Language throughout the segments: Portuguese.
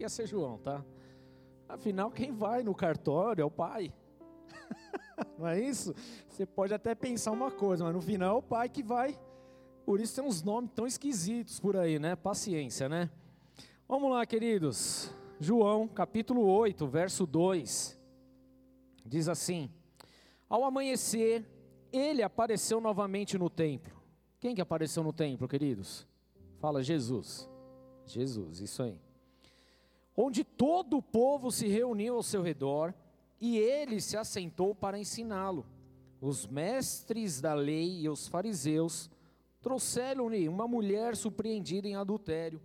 ia ser João, tá? Afinal, quem vai no cartório é o pai. Não é isso? Você pode até pensar uma coisa, mas no final é o pai que vai. Por isso tem uns nomes tão esquisitos por aí, né? Paciência, né? Vamos lá, queridos. João, capítulo 8, verso 2. Diz assim: Ao amanhecer, ele apareceu novamente no templo. Quem que apareceu no templo, queridos? Fala Jesus. Jesus, isso aí. Onde todo o povo se reuniu ao seu redor, e ele se assentou para ensiná-lo. Os mestres da lei e os fariseus trouxeram-lhe uma mulher surpreendida em adultério.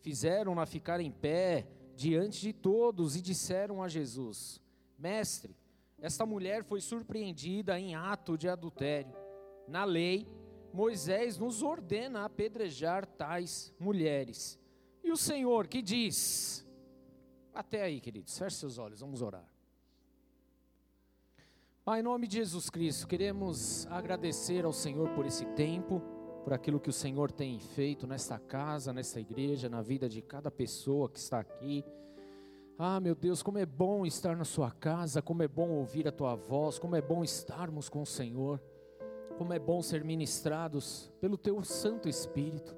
Fizeram-na ficar em pé diante de todos e disseram a Jesus: Mestre, esta mulher foi surpreendida em ato de adultério. Na lei, Moisés nos ordena apedrejar tais mulheres. E o Senhor que diz? Até aí, queridos, feche seus olhos, vamos orar. Pai, em nome de Jesus Cristo, queremos agradecer ao Senhor por esse tempo, por aquilo que o Senhor tem feito nesta casa, nesta igreja, na vida de cada pessoa que está aqui. Ah, meu Deus, como é bom estar na Sua casa, como é bom ouvir a Tua voz, como é bom estarmos com o Senhor, como é bom ser ministrados pelo Teu Santo Espírito.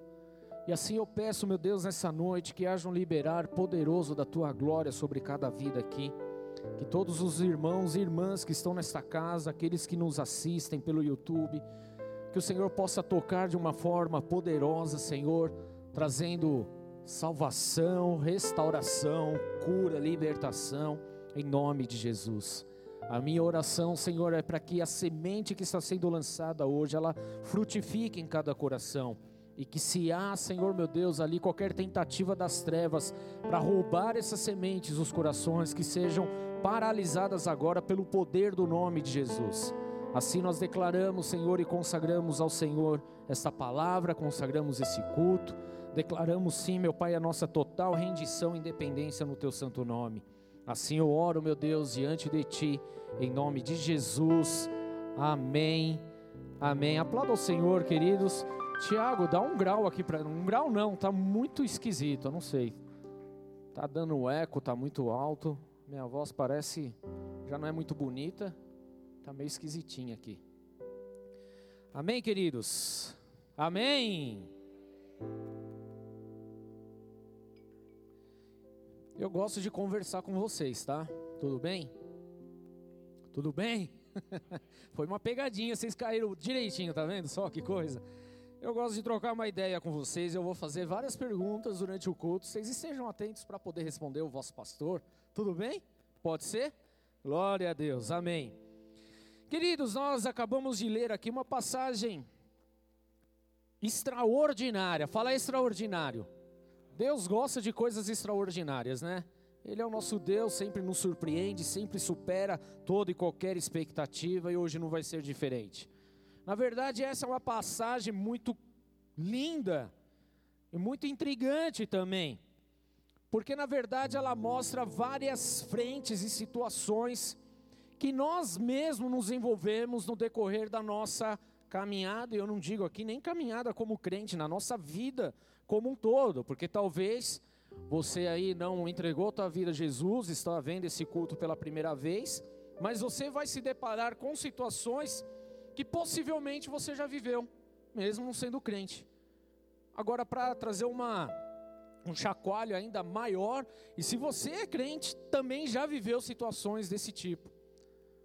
E assim eu peço, meu Deus, nessa noite, que haja um liberar poderoso da Tua glória sobre cada vida aqui. Que todos os irmãos e irmãs que estão nesta casa, aqueles que nos assistem pelo YouTube, que o Senhor possa tocar de uma forma poderosa, Senhor, trazendo salvação, restauração, cura, libertação, em nome de Jesus. A minha oração, Senhor, é para que a semente que está sendo lançada hoje, ela frutifique em cada coração. E que se há, Senhor meu Deus, ali qualquer tentativa das trevas para roubar essas sementes dos corações, que sejam paralisadas agora pelo poder do nome de Jesus. Assim nós declaramos, Senhor, e consagramos ao Senhor esta palavra, consagramos esse culto, declaramos sim, meu Pai, a nossa total rendição e independência no Teu santo nome. Assim eu oro, meu Deus, diante de Ti, em nome de Jesus. Amém. Amém. Aplauda ao Senhor, queridos. Tiago, dá um grau aqui para. Um grau não, tá muito esquisito, eu não sei. Tá dando eco, tá muito alto. Minha voz parece. Já não é muito bonita. Tá meio esquisitinha aqui. Amém, queridos? Amém. Eu gosto de conversar com vocês, tá? Tudo bem? Tudo bem? Foi uma pegadinha, vocês caíram direitinho, tá vendo? Só que coisa. Eu gosto de trocar uma ideia com vocês. Eu vou fazer várias perguntas durante o culto. Vocês estejam atentos para poder responder o vosso pastor. Tudo bem? Pode ser? Glória a Deus. Amém. Queridos, nós acabamos de ler aqui uma passagem extraordinária. Fala extraordinário. Deus gosta de coisas extraordinárias, né? Ele é o nosso Deus, sempre nos surpreende, sempre supera toda e qualquer expectativa e hoje não vai ser diferente. Na verdade, essa é uma passagem muito linda e muito intrigante também, porque na verdade ela mostra várias frentes e situações que nós mesmos nos envolvemos no decorrer da nossa caminhada, e eu não digo aqui nem caminhada como crente, na nossa vida como um todo, porque talvez você aí não entregou tua vida a Jesus, está vendo esse culto pela primeira vez, mas você vai se deparar com situações que possivelmente você já viveu, mesmo não sendo crente. Agora, para trazer uma, um chacoalho ainda maior, e se você é crente, também já viveu situações desse tipo.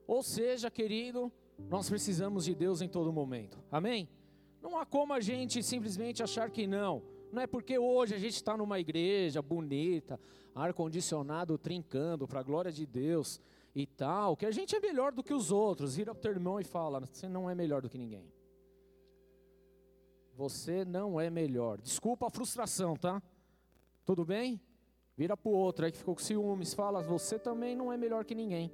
Ou seja, querido, nós precisamos de Deus em todo momento, amém? Não há como a gente simplesmente achar que não. Não é porque hoje a gente está numa igreja bonita, ar-condicionado trincando para a glória de Deus, e tal, que a gente é melhor do que os outros. Vira para o teu irmão e fala: Você não é melhor do que ninguém. Você não é melhor. Desculpa a frustração, tá? Tudo bem? Vira para o outro aí que ficou com ciúmes. Fala: Você também não é melhor que ninguém.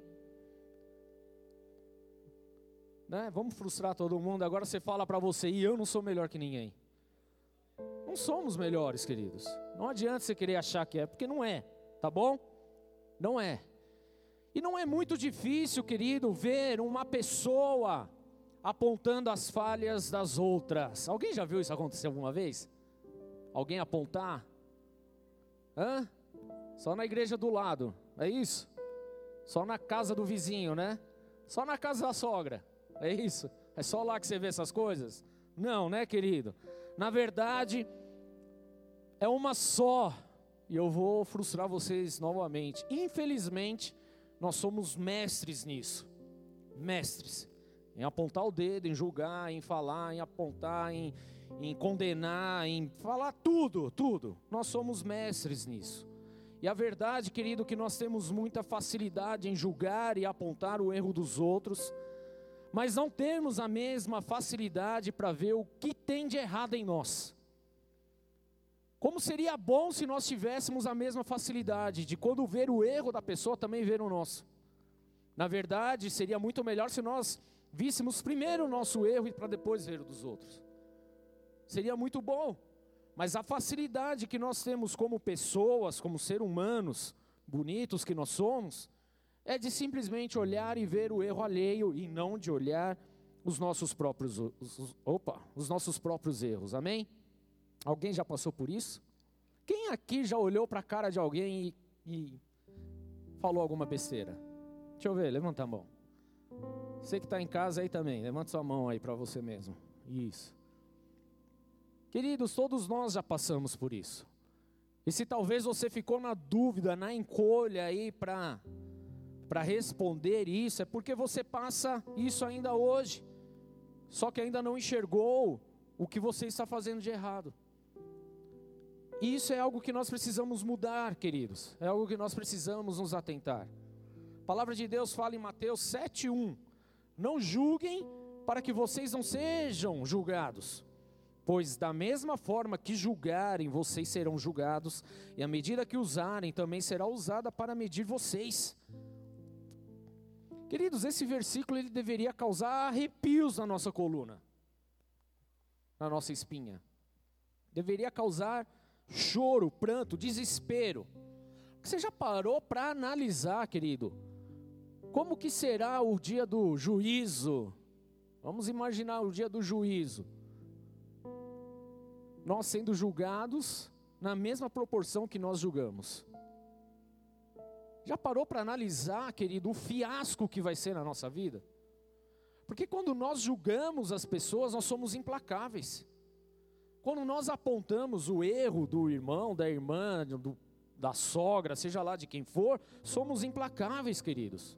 Né? Vamos frustrar todo mundo. Agora você fala para você: E eu não sou melhor que ninguém. Não somos melhores, queridos. Não adianta você querer achar que é, porque não é. Tá bom? Não é. E não é muito difícil, querido, ver uma pessoa apontando as falhas das outras. Alguém já viu isso acontecer alguma vez? Alguém apontar? Hã? Só na igreja do lado, é isso? Só na casa do vizinho, né? Só na casa da sogra, é isso? É só lá que você vê essas coisas? Não, né, querido? Na verdade, é uma só. E eu vou frustrar vocês novamente. Infelizmente, nós somos mestres nisso. Mestres. Em apontar o dedo, em julgar, em falar, em apontar, em, em condenar, em falar tudo, tudo. Nós somos mestres nisso. E a verdade, querido, é que nós temos muita facilidade em julgar e apontar o erro dos outros, mas não temos a mesma facilidade para ver o que tem de errado em nós. Como seria bom se nós tivéssemos a mesma facilidade de quando ver o erro da pessoa também ver o nosso. Na verdade, seria muito melhor se nós víssemos primeiro o nosso erro e para depois ver o dos outros. Seria muito bom. Mas a facilidade que nós temos como pessoas, como seres humanos, bonitos que nós somos, é de simplesmente olhar e ver o erro alheio e não de olhar os nossos próprios, os, opa, os nossos próprios erros. Amém? Alguém já passou por isso? Quem aqui já olhou para a cara de alguém e, e, falou alguma besteira? Deixa eu ver, levanta a mão. Você que está em casa aí também, levanta sua mão aí para você mesmo. Isso. Queridos, todos nós já passamos por isso. E se talvez você ficou na dúvida, na encolha aí para para responder isso, é porque você passa isso ainda hoje. Só que ainda não enxergou o que você está fazendo de errado. E isso é algo que nós precisamos mudar, queridos. É algo que nós precisamos nos atentar. A palavra de Deus fala em Mateus 7:1: Não julguem para que vocês não sejam julgados. Pois da mesma forma que julgarem, vocês serão julgados, e a medida que usarem também será usada para medir vocês. Queridos, esse versículo ele deveria causar arrepios na nossa coluna, na nossa espinha. Deveria causar choro, pranto, desespero. Você já parou para analisar, querido? Como que será o dia do juízo? Vamos imaginar o dia do juízo. Nós sendo julgados na mesma proporção que nós julgamos. Já parou para analisar, querido, o fiasco que vai ser na nossa vida? Porque quando nós julgamos as pessoas, nós somos implacáveis. Quando nós apontamos o erro do irmão, da irmã, do, da sogra, seja lá de quem for, somos implacáveis, queridos.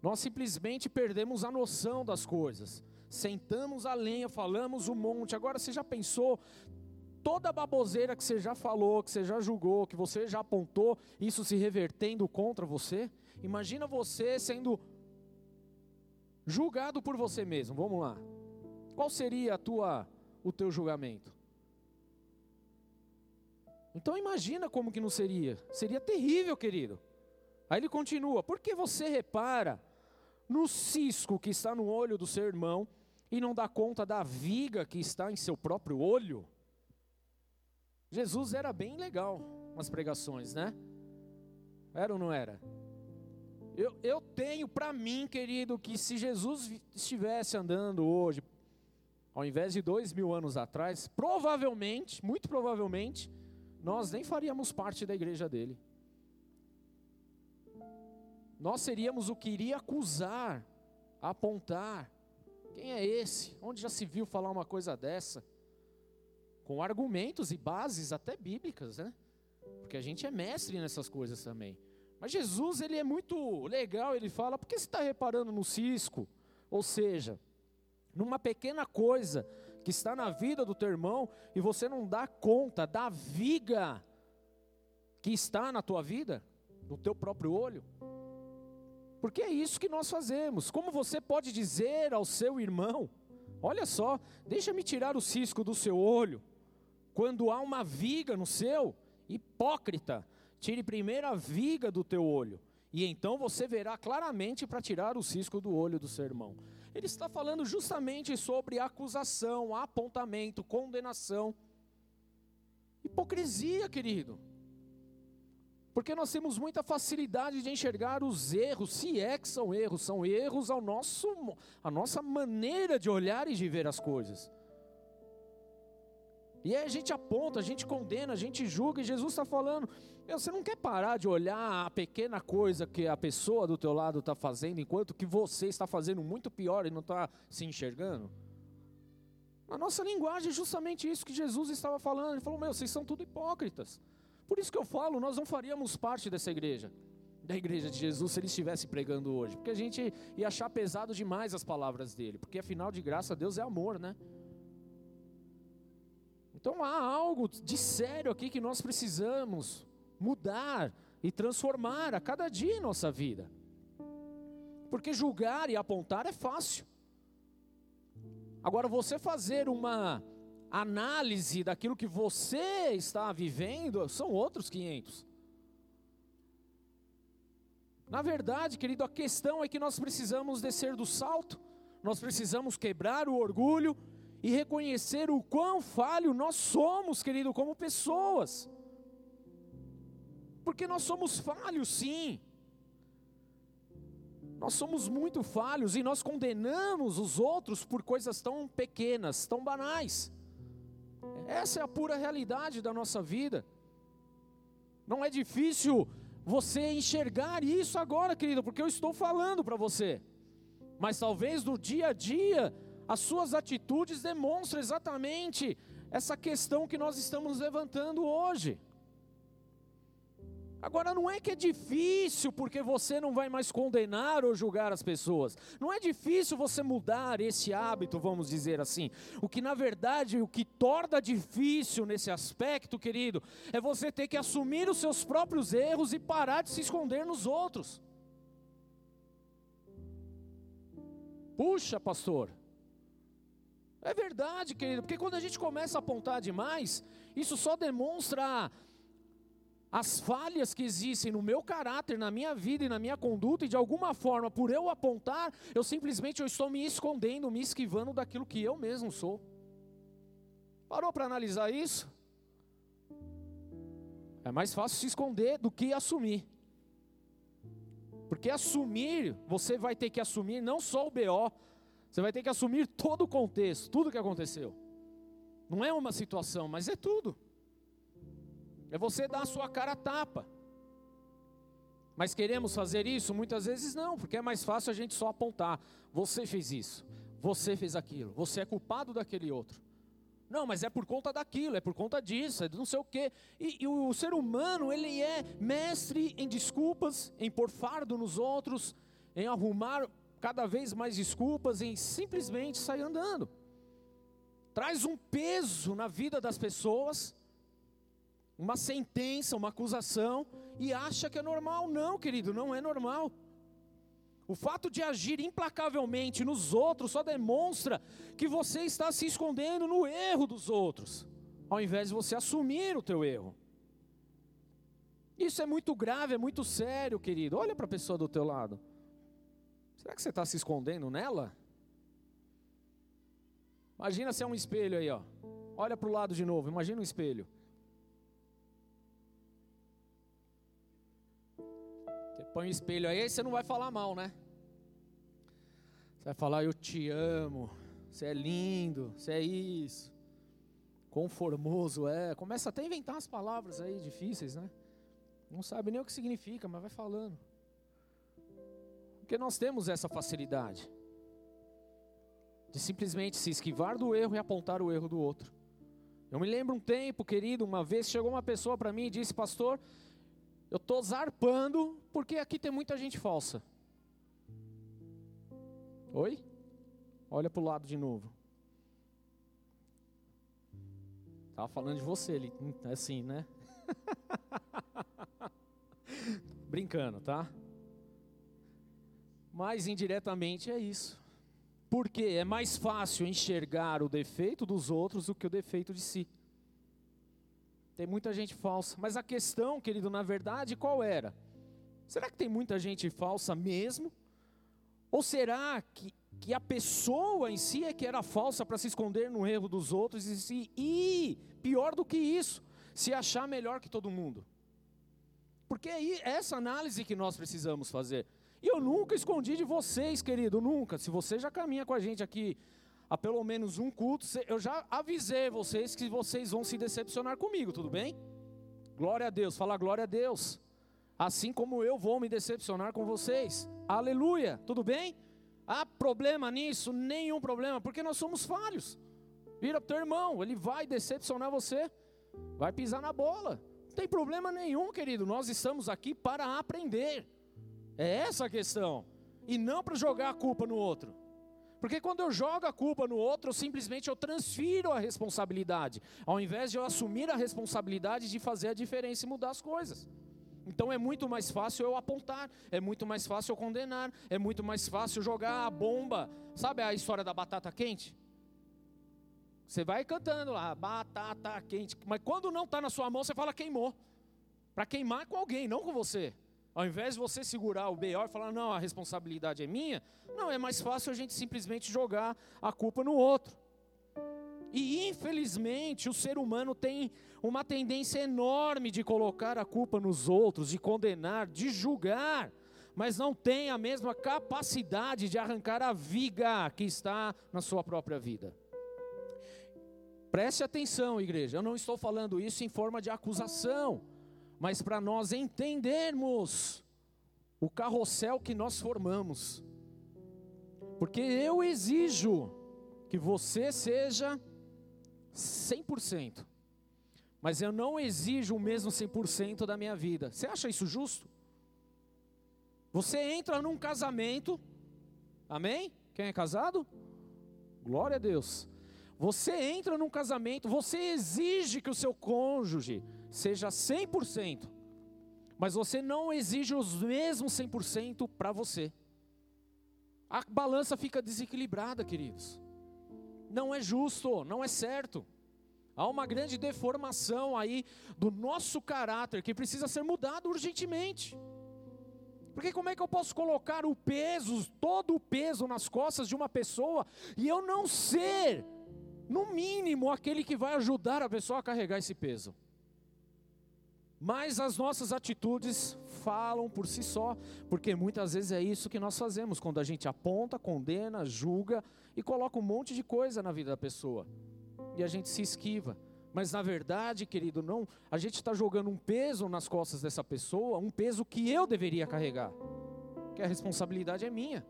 Nós simplesmente perdemos a noção das coisas. Sentamos a lenha, falamos um monte. Agora você já pensou toda a baboseira que você já falou, que você já julgou, que você já apontou, isso se revertendo contra você? Imagina você sendo julgado por você mesmo. Vamos lá. Qual seria a tua o teu julgamento. Então imagina como que não seria. Seria terrível, querido. Aí ele continua: por que você repara no cisco que está no olho do seu irmão e não dá conta da viga que está em seu próprio olho? Jesus era bem legal nas pregações, né? Era ou não era? Eu, eu tenho para mim, querido, que se Jesus estivesse andando hoje ao invés de dois mil anos atrás, provavelmente, muito provavelmente, nós nem faríamos parte da igreja dele. Nós seríamos o que iria acusar, apontar. Quem é esse? Onde já se viu falar uma coisa dessa? Com argumentos e bases até bíblicas, né? Porque a gente é mestre nessas coisas também. Mas Jesus, ele é muito legal, ele fala, por que você está reparando no cisco? Ou seja, numa pequena coisa que está na vida do teu irmão e você não dá conta da viga que está na tua vida, no teu próprio olho. Porque é isso que nós fazemos. Como você pode dizer ao seu irmão: Olha só, deixa-me tirar o cisco do seu olho, quando há uma viga no seu? Hipócrita, tire primeiro a viga do teu olho, e então você verá claramente para tirar o cisco do olho do seu irmão ele está falando justamente sobre acusação, apontamento, condenação. Hipocrisia, querido. Porque nós temos muita facilidade de enxergar os erros, se é que são erros, são erros ao nosso, a nossa maneira de olhar e de ver as coisas. E aí a gente aponta, a gente condena, a gente julga, e Jesus está falando: meu, você não quer parar de olhar a pequena coisa que a pessoa do teu lado está fazendo, enquanto que você está fazendo muito pior e não está se enxergando? A nossa linguagem é justamente isso que Jesus estava falando. Ele falou: Meu, vocês são tudo hipócritas. Por isso que eu falo, nós não faríamos parte dessa igreja, da igreja de Jesus, se ele estivesse pregando hoje. Porque a gente ia achar pesado demais as palavras dele. Porque afinal de graça, Deus é amor, né? Então há algo de sério aqui que nós precisamos mudar e transformar a cada dia em nossa vida. Porque julgar e apontar é fácil. Agora, você fazer uma análise daquilo que você está vivendo são outros 500. Na verdade, querido, a questão é que nós precisamos descer do salto, nós precisamos quebrar o orgulho e reconhecer o quão falho nós somos, querido, como pessoas. Porque nós somos falhos, sim. Nós somos muito falhos e nós condenamos os outros por coisas tão pequenas, tão banais. Essa é a pura realidade da nossa vida. Não é difícil você enxergar isso agora, querido, porque eu estou falando para você. Mas talvez no dia a dia as suas atitudes demonstram exatamente essa questão que nós estamos levantando hoje. Agora, não é que é difícil porque você não vai mais condenar ou julgar as pessoas. Não é difícil você mudar esse hábito, vamos dizer assim. O que na verdade, o que torna difícil nesse aspecto, querido, é você ter que assumir os seus próprios erros e parar de se esconder nos outros. Puxa, pastor, é verdade, querido, porque quando a gente começa a apontar demais, isso só demonstra as falhas que existem no meu caráter, na minha vida e na minha conduta, e de alguma forma, por eu apontar, eu simplesmente eu estou me escondendo, me esquivando daquilo que eu mesmo sou. Parou para analisar isso? É mais fácil se esconder do que assumir. Porque assumir, você vai ter que assumir não só o BO, você vai ter que assumir todo o contexto, tudo que aconteceu. Não é uma situação, mas é tudo. É você dar a sua cara a tapa. Mas queremos fazer isso? Muitas vezes não, porque é mais fácil a gente só apontar. Você fez isso, você fez aquilo, você é culpado daquele outro. Não, mas é por conta daquilo, é por conta disso, é não sei o quê. E, e o ser humano, ele é mestre em desculpas, em pôr fardo nos outros, em arrumar cada vez mais desculpas em simplesmente sair andando. Traz um peso na vida das pessoas, uma sentença, uma acusação, e acha que é normal. Não, querido, não é normal. O fato de agir implacavelmente nos outros só demonstra que você está se escondendo no erro dos outros, ao invés de você assumir o teu erro. Isso é muito grave, é muito sério, querido. Olha para a pessoa do teu lado. Será que você está se escondendo nela? Imagina se é um espelho aí, ó. Olha para o lado de novo, imagina um espelho. Você põe o espelho aí, você não vai falar mal, né? Você vai falar, eu te amo, você é lindo, você é isso. Quão formoso é. Começa até a inventar as palavras aí difíceis, né? Não sabe nem o que significa, mas vai falando. Porque nós temos essa facilidade de simplesmente se esquivar do erro e apontar o erro do outro. Eu me lembro um tempo, querido, uma vez chegou uma pessoa para mim e disse: Pastor, eu estou zarpando porque aqui tem muita gente falsa. Oi? Olha para o lado de novo. Estava falando de você ali, hum, assim, né? Brincando, tá? Mas indiretamente é isso. Porque é mais fácil enxergar o defeito dos outros do que o defeito de si. Tem muita gente falsa. Mas a questão, querido, na verdade, qual era? Será que tem muita gente falsa mesmo? Ou será que, que a pessoa em si é que era falsa para se esconder no erro dos outros e, se, e, pior do que isso, se achar melhor que todo mundo? Porque é essa análise que nós precisamos fazer. E eu nunca escondi de vocês, querido, nunca. Se você já caminha com a gente aqui há pelo menos um culto, eu já avisei vocês que vocês vão se decepcionar comigo, tudo bem? Glória a Deus, fala glória a Deus. Assim como eu vou me decepcionar com vocês. Aleluia, tudo bem? Há problema nisso? Nenhum problema, porque nós somos falhos. Vira pro teu irmão, ele vai decepcionar você, vai pisar na bola. Não tem problema nenhum, querido. Nós estamos aqui para aprender. É essa a questão. E não para jogar a culpa no outro. Porque quando eu jogo a culpa no outro, eu simplesmente eu transfiro a responsabilidade, ao invés de eu assumir a responsabilidade de fazer a diferença e mudar as coisas. Então é muito mais fácil eu apontar, é muito mais fácil eu condenar, é muito mais fácil jogar a bomba. Sabe a história da batata quente? Você vai cantando lá, batata quente, mas quando não está na sua mão, você fala queimou. Para queimar com alguém, não com você. Ao invés de você segurar o B.O. e falar, não, a responsabilidade é minha, não, é mais fácil a gente simplesmente jogar a culpa no outro. E infelizmente o ser humano tem uma tendência enorme de colocar a culpa nos outros, de condenar, de julgar, mas não tem a mesma capacidade de arrancar a viga que está na sua própria vida. Preste atenção, igreja, eu não estou falando isso em forma de acusação, mas para nós entendermos o carrossel que nós formamos. Porque eu exijo que você seja 100%, mas eu não exijo o mesmo 100% da minha vida. Você acha isso justo? Você entra num casamento, amém? Quem é casado? Glória a Deus. Você entra num casamento, você exige que o seu cônjuge seja 100%, mas você não exige os mesmos 100% para você. A balança fica desequilibrada, queridos. Não é justo, não é certo. Há uma grande deformação aí do nosso caráter que precisa ser mudado urgentemente. Porque como é que eu posso colocar o peso, todo o peso nas costas de uma pessoa e eu não ser no mínimo, aquele que vai ajudar a pessoa a carregar esse peso. Mas as nossas atitudes falam por si só, porque muitas vezes é isso que nós fazemos, quando a gente aponta, condena, julga e coloca um monte de coisa na vida da pessoa, e a gente se esquiva. Mas na verdade, querido, não, a gente está jogando um peso nas costas dessa pessoa, um peso que eu deveria carregar, que a responsabilidade é minha.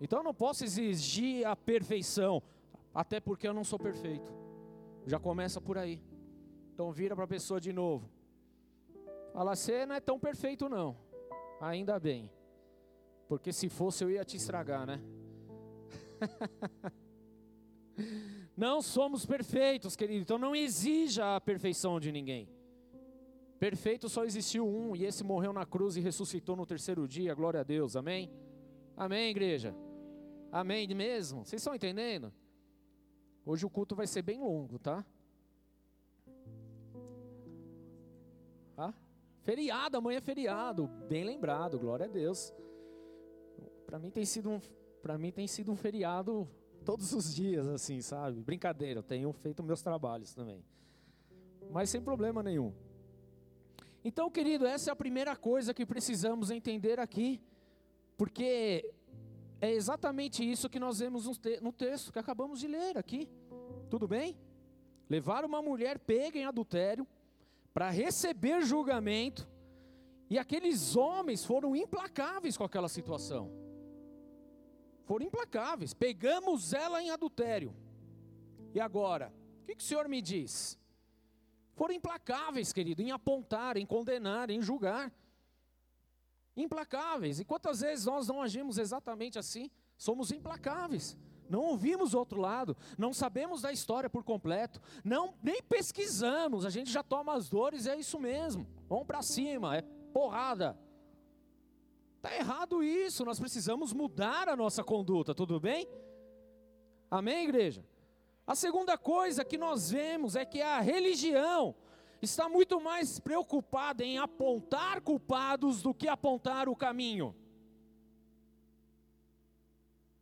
Então eu não posso exigir a perfeição, até porque eu não sou perfeito. Já começa por aí. Então vira para a pessoa de novo. Fala, você não é tão perfeito não. Ainda bem. Porque se fosse eu ia te estragar, né? não somos perfeitos, querido. Então não exija a perfeição de ninguém. Perfeito só existiu um, e esse morreu na cruz e ressuscitou no terceiro dia. Glória a Deus. Amém? Amém, igreja? Amém mesmo? Vocês estão entendendo? Hoje o culto vai ser bem longo, tá? Feriado, amanhã é feriado, bem lembrado, glória a Deus. Para mim tem sido um, para mim tem sido um feriado todos os dias, assim, sabe? Brincadeira, eu tenho feito meus trabalhos também, mas sem problema nenhum. Então, querido, essa é a primeira coisa que precisamos entender aqui, porque é exatamente isso que nós vemos no texto que acabamos de ler aqui. Tudo bem? Levar uma mulher pega em adultério para receber julgamento, e aqueles homens foram implacáveis com aquela situação. Foram implacáveis. Pegamos ela em adultério. E agora? O que, que o Senhor me diz? Foram implacáveis, querido, em apontar, em condenar, em julgar implacáveis. E quantas vezes nós não agimos exatamente assim? Somos implacáveis. Não ouvimos outro lado, não sabemos da história por completo, não nem pesquisamos, a gente já toma as dores, é isso mesmo. Vamos para cima, é porrada. Tá errado isso, nós precisamos mudar a nossa conduta, tudo bem? Amém, igreja? A segunda coisa que nós vemos é que a religião está muito mais preocupada em apontar culpados do que apontar o caminho.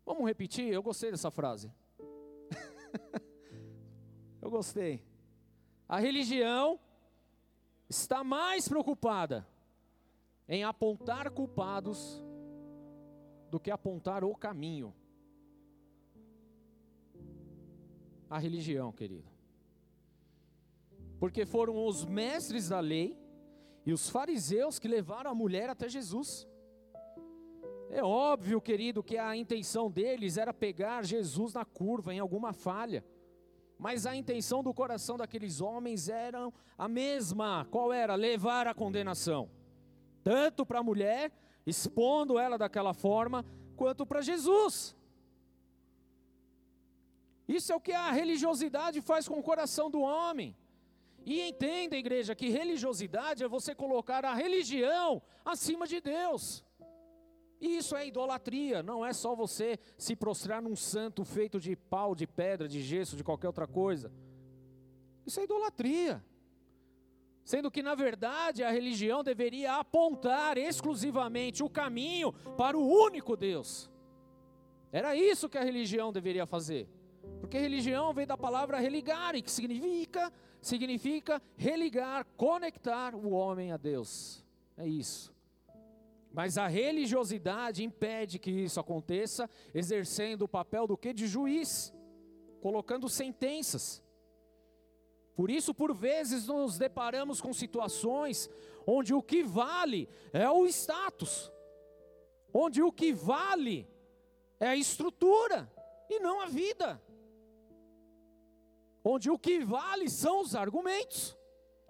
Vamos repetir? Eu gostei dessa frase. Eu gostei. A religião está mais preocupada em apontar culpados do que apontar o caminho. A religião, querido. Porque foram os mestres da lei e os fariseus que levaram a mulher até Jesus. É óbvio, querido, que a intenção deles era pegar Jesus na curva, em alguma falha. Mas a intenção do coração daqueles homens era a mesma. Qual era? Levar a condenação. Tanto para a mulher, expondo ela daquela forma, quanto para Jesus. Isso é o que a religiosidade faz com o coração do homem. E entenda, igreja, que religiosidade é você colocar a religião acima de Deus. E isso é idolatria, não é só você se prostrar num santo feito de pau, de pedra, de gesso, de qualquer outra coisa. Isso é idolatria. Sendo que, na verdade, a religião deveria apontar exclusivamente o caminho para o único Deus. Era isso que a religião deveria fazer. Porque religião vem da palavra religare, que significa, significa religar, conectar o homem a Deus. É isso. Mas a religiosidade impede que isso aconteça, exercendo o papel do que? De juiz, colocando sentenças. Por isso, por vezes, nos deparamos com situações onde o que vale é o status, onde o que vale é a estrutura e não a vida, onde o que vale são os argumentos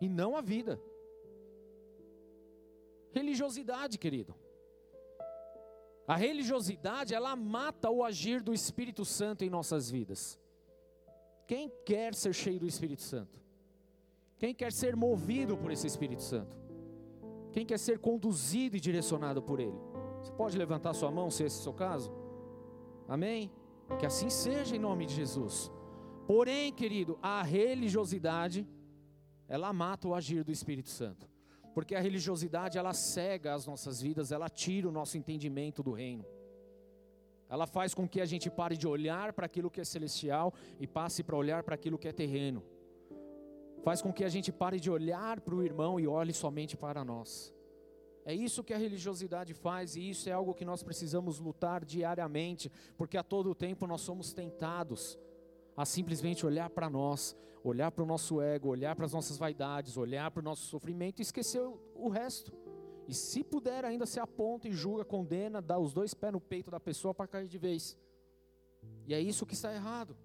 e não a vida. Religiosidade, querido. A religiosidade, ela mata o agir do Espírito Santo em nossas vidas. Quem quer ser cheio do Espírito Santo? Quem quer ser movido por esse Espírito Santo? Quem quer ser conduzido e direcionado por Ele? Você pode levantar sua mão se esse é o seu caso? Amém? Que assim seja em nome de Jesus. Porém, querido, a religiosidade, ela mata o agir do Espírito Santo. Porque a religiosidade ela cega as nossas vidas, ela tira o nosso entendimento do reino. Ela faz com que a gente pare de olhar para aquilo que é celestial e passe para olhar para aquilo que é terreno. Faz com que a gente pare de olhar para o irmão e olhe somente para nós. É isso que a religiosidade faz e isso é algo que nós precisamos lutar diariamente, porque a todo tempo nós somos tentados a simplesmente olhar para nós, olhar para o nosso ego, olhar para as nossas vaidades, olhar para o nosso sofrimento e esquecer o, resto. E se puder, ainda se aponta e julga, condena, dá os dois pés no peito da pessoa para cair de vez. E é isso que está errado.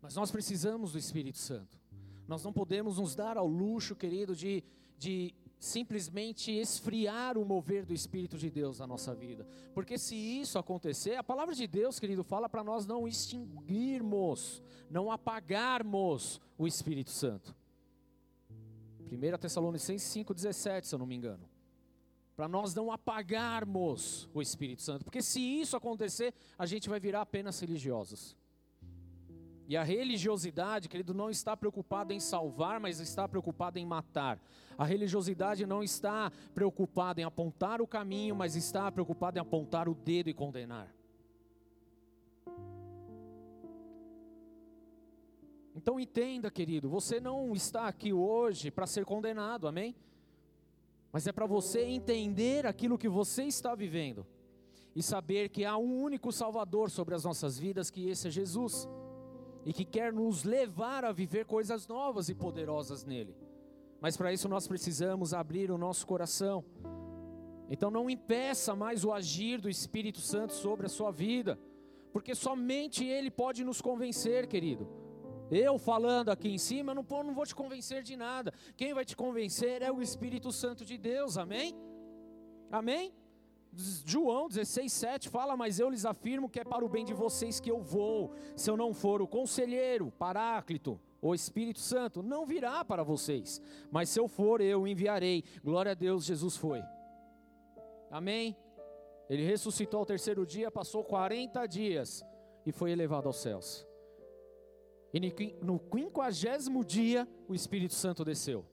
Mas nós precisamos do Espírito Santo. Nós não podemos nos dar ao luxo, querido, de, de simplesmente esfriar o mover do Espírito de Deus na nossa vida. Porque se isso acontecer, a palavra de Deus, querido, fala para nós não extinguirmos, não apagarmos o Espírito Santo. 1 Tessalonicenses 5,17, se eu não me engano. Para nós não apagarmos o Espírito Santo. Porque se isso acontecer, a gente vai virar apenas religiosos. E a religiosidade, querido, não está preocupada em salvar, mas está preocupada em matar. A religiosidade não está preocupada em apontar o caminho, mas está preocupada em apontar o dedo e condenar. Então entenda, querido, você não está aqui hoje para ser condenado, amém? Mas é para você entender aquilo que você está vivendo e saber que há um único Salvador sobre as nossas vidas, que esse é Jesus e que quer nos levar a viver coisas novas e poderosas nele. Mas para isso nós precisamos abrir o nosso coração. Então não impeça mais o agir do Espírito Santo sobre a sua vida, porque somente ele pode nos convencer, querido. Eu falando aqui em cima, não, não vou te convencer de nada. Quem vai te convencer é o Espírito Santo de Deus, amém? Amém? João 16, 7 fala, mas eu lhes afirmo que é para o bem de vocês que eu vou. Se eu não for o conselheiro, paráclito, o Espírito Santo, não virá para vocês. Mas se eu for, eu enviarei. Glória a Deus, Jesus foi. Amém? Ele ressuscitou ao terceiro dia, passou 40 dias e foi elevado aos céus. E no quinquagésimo dia, o Espírito Santo desceu.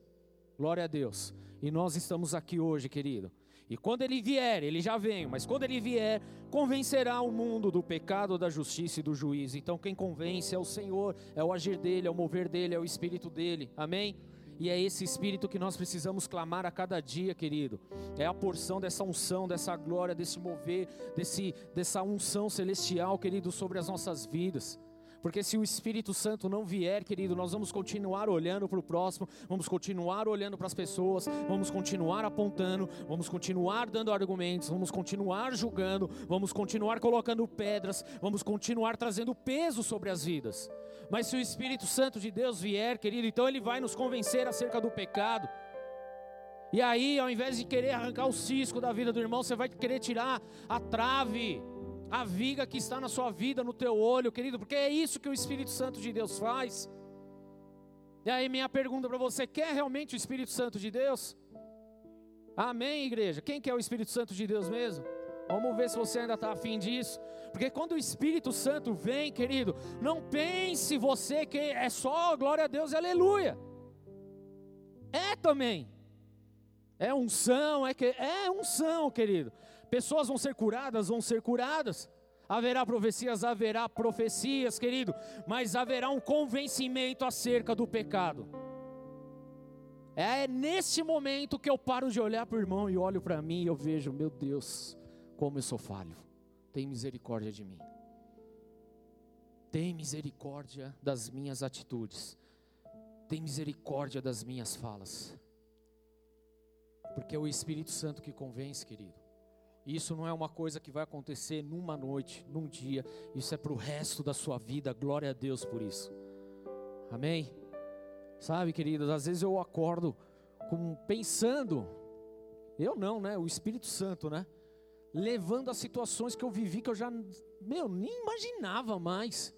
Glória a Deus. E nós estamos aqui hoje, querido e quando ele vier, ele já vem, mas quando ele vier, convencerá o mundo do pecado, da justiça e do juízo. Então quem convence é o Senhor, é o agir dele, é o mover dele, é o espírito dele. Amém? E é esse espírito que nós precisamos clamar a cada dia, querido. É a porção dessa unção, dessa glória, desse mover, desse, dessa unção celestial, querido, sobre as nossas vidas. Porque se o Espírito Santo não vier, querido, nós vamos continuar olhando para o próximo, vamos continuar olhando para as pessoas, vamos continuar apontando, vamos continuar dando argumentos, vamos continuar julgando, vamos continuar colocando pedras, vamos continuar trazendo peso sobre as vidas. Mas se o Espírito Santo de Deus vier, querido, então ele vai nos convencer acerca do pecado. E aí, ao invés de querer arrancar o cisco da vida do irmão, você vai querer tirar a trave a viga que está na sua vida, no teu olho, querido, porque é isso que o Espírito Santo de Deus faz. E aí, minha pergunta para você: quer realmente o Espírito Santo de Deus? Amém, igreja? Quem quer o Espírito Santo de Deus mesmo? Vamos ver se você ainda está afim disso. Porque quando o Espírito Santo vem, querido, não pense você que é só glória a Deus e aleluia. É também. É unção, é que é unção, querido. Pessoas vão ser curadas, vão ser curadas. Haverá profecias, haverá profecias, querido, mas haverá um convencimento acerca do pecado. É nesse momento que eu paro de olhar para o irmão e olho para mim e eu vejo, meu Deus, como eu sou falho. Tem misericórdia de mim. Tem misericórdia das minhas atitudes. Tem misericórdia das minhas falas. Porque é o Espírito Santo que convence, querido. Isso não é uma coisa que vai acontecer numa noite, num dia. Isso é para o resto da sua vida. Glória a Deus por isso. Amém? Sabe, queridos, às vezes eu acordo com, pensando, eu não, né? O Espírito Santo, né? Levando as situações que eu vivi que eu já, meu, nem imaginava mais.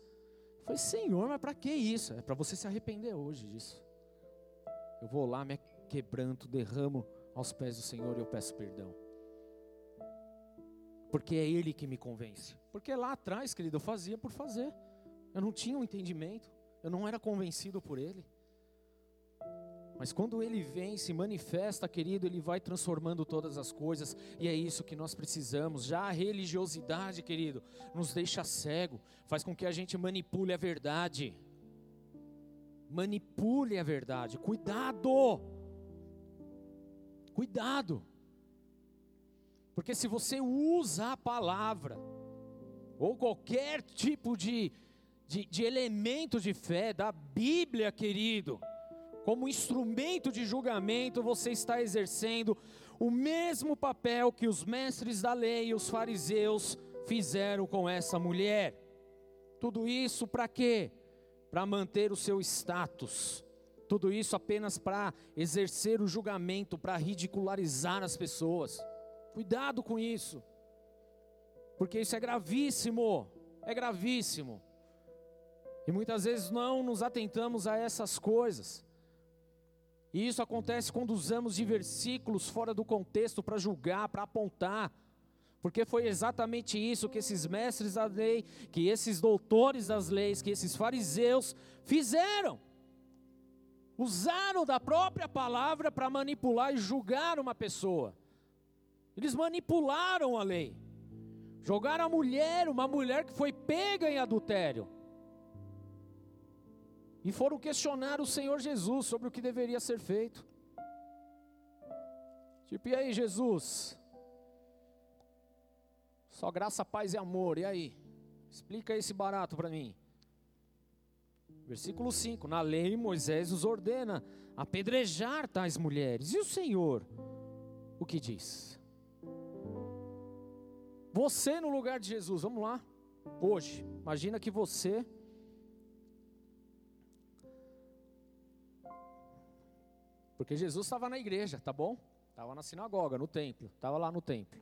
Eu falei, Senhor, mas para que isso? É para você se arrepender hoje disso. Eu vou lá, me quebranto, derramo aos pés do Senhor e eu peço perdão porque é Ele que me convence. Porque lá atrás, querido, eu fazia por fazer, eu não tinha um entendimento, eu não era convencido por Ele. Mas quando Ele vem, se manifesta, querido, Ele vai transformando todas as coisas, e é isso que nós precisamos. Já a religiosidade, querido, nos deixa cego, faz com que a gente manipule a verdade. Manipule a verdade, cuidado! Cuidado! Porque se você usa a palavra, ou qualquer tipo de, de, de elemento de fé da Bíblia, querido, como instrumento de julgamento, você está exercendo o mesmo papel que os mestres da lei e os fariseus fizeram com essa mulher. Tudo isso para quê? Para manter o seu status. Tudo isso apenas para exercer o julgamento, para ridicularizar as pessoas. Cuidado com isso, porque isso é gravíssimo, é gravíssimo. E muitas vezes não nos atentamos a essas coisas. E isso acontece quando usamos de versículos fora do contexto para julgar, para apontar. Porque foi exatamente isso que esses mestres da lei, que esses doutores das leis, que esses fariseus fizeram. Usaram da própria palavra para manipular e julgar uma pessoa. Eles manipularam a lei. Jogaram a mulher, uma mulher que foi pega em adultério. E foram questionar o Senhor Jesus sobre o que deveria ser feito. Tipo, e aí, Jesus? Só graça, paz e amor, e aí? Explica esse barato para mim. Versículo 5: Na lei, Moisés os ordena apedrejar tais mulheres. E o Senhor, o que diz? Você no lugar de Jesus, vamos lá. Hoje, imagina que você Porque Jesus estava na igreja, tá bom? Estava na sinagoga, no templo, estava lá no templo.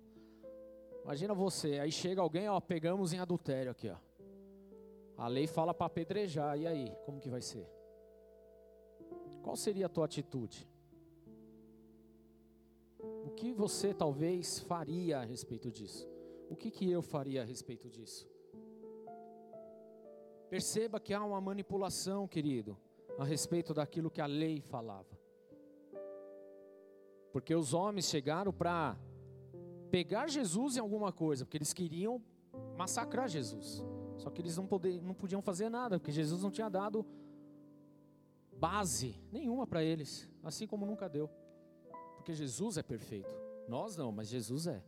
Imagina você, aí chega alguém, ó, pegamos em adultério aqui, ó. A lei fala para apedrejar, e aí, como que vai ser? Qual seria a tua atitude? O que você talvez faria a respeito disso? O que, que eu faria a respeito disso? Perceba que há uma manipulação, querido, a respeito daquilo que a lei falava. Porque os homens chegaram para pegar Jesus em alguma coisa, porque eles queriam massacrar Jesus. Só que eles não, poder, não podiam fazer nada, porque Jesus não tinha dado base nenhuma para eles, assim como nunca deu. Porque Jesus é perfeito. Nós não, mas Jesus é.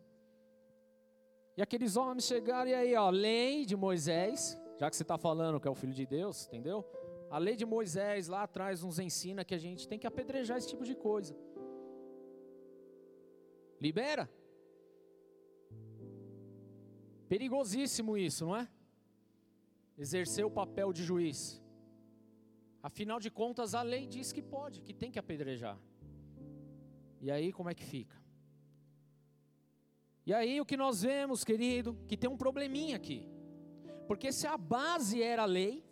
E aqueles homens chegaram e aí, ó, lei de Moisés, Já que você está falando que é o filho de Deus, entendeu? A lei de Moisés lá atrás nos ensina que a gente tem que apedrejar esse tipo de coisa. Libera. Perigosíssimo isso, não é? Exercer o papel de juiz. Afinal de contas, a lei diz que pode, que tem que apedrejar. E aí, como é que fica? E aí, o que nós vemos, querido, que tem um probleminha aqui. Porque se a base era a lei,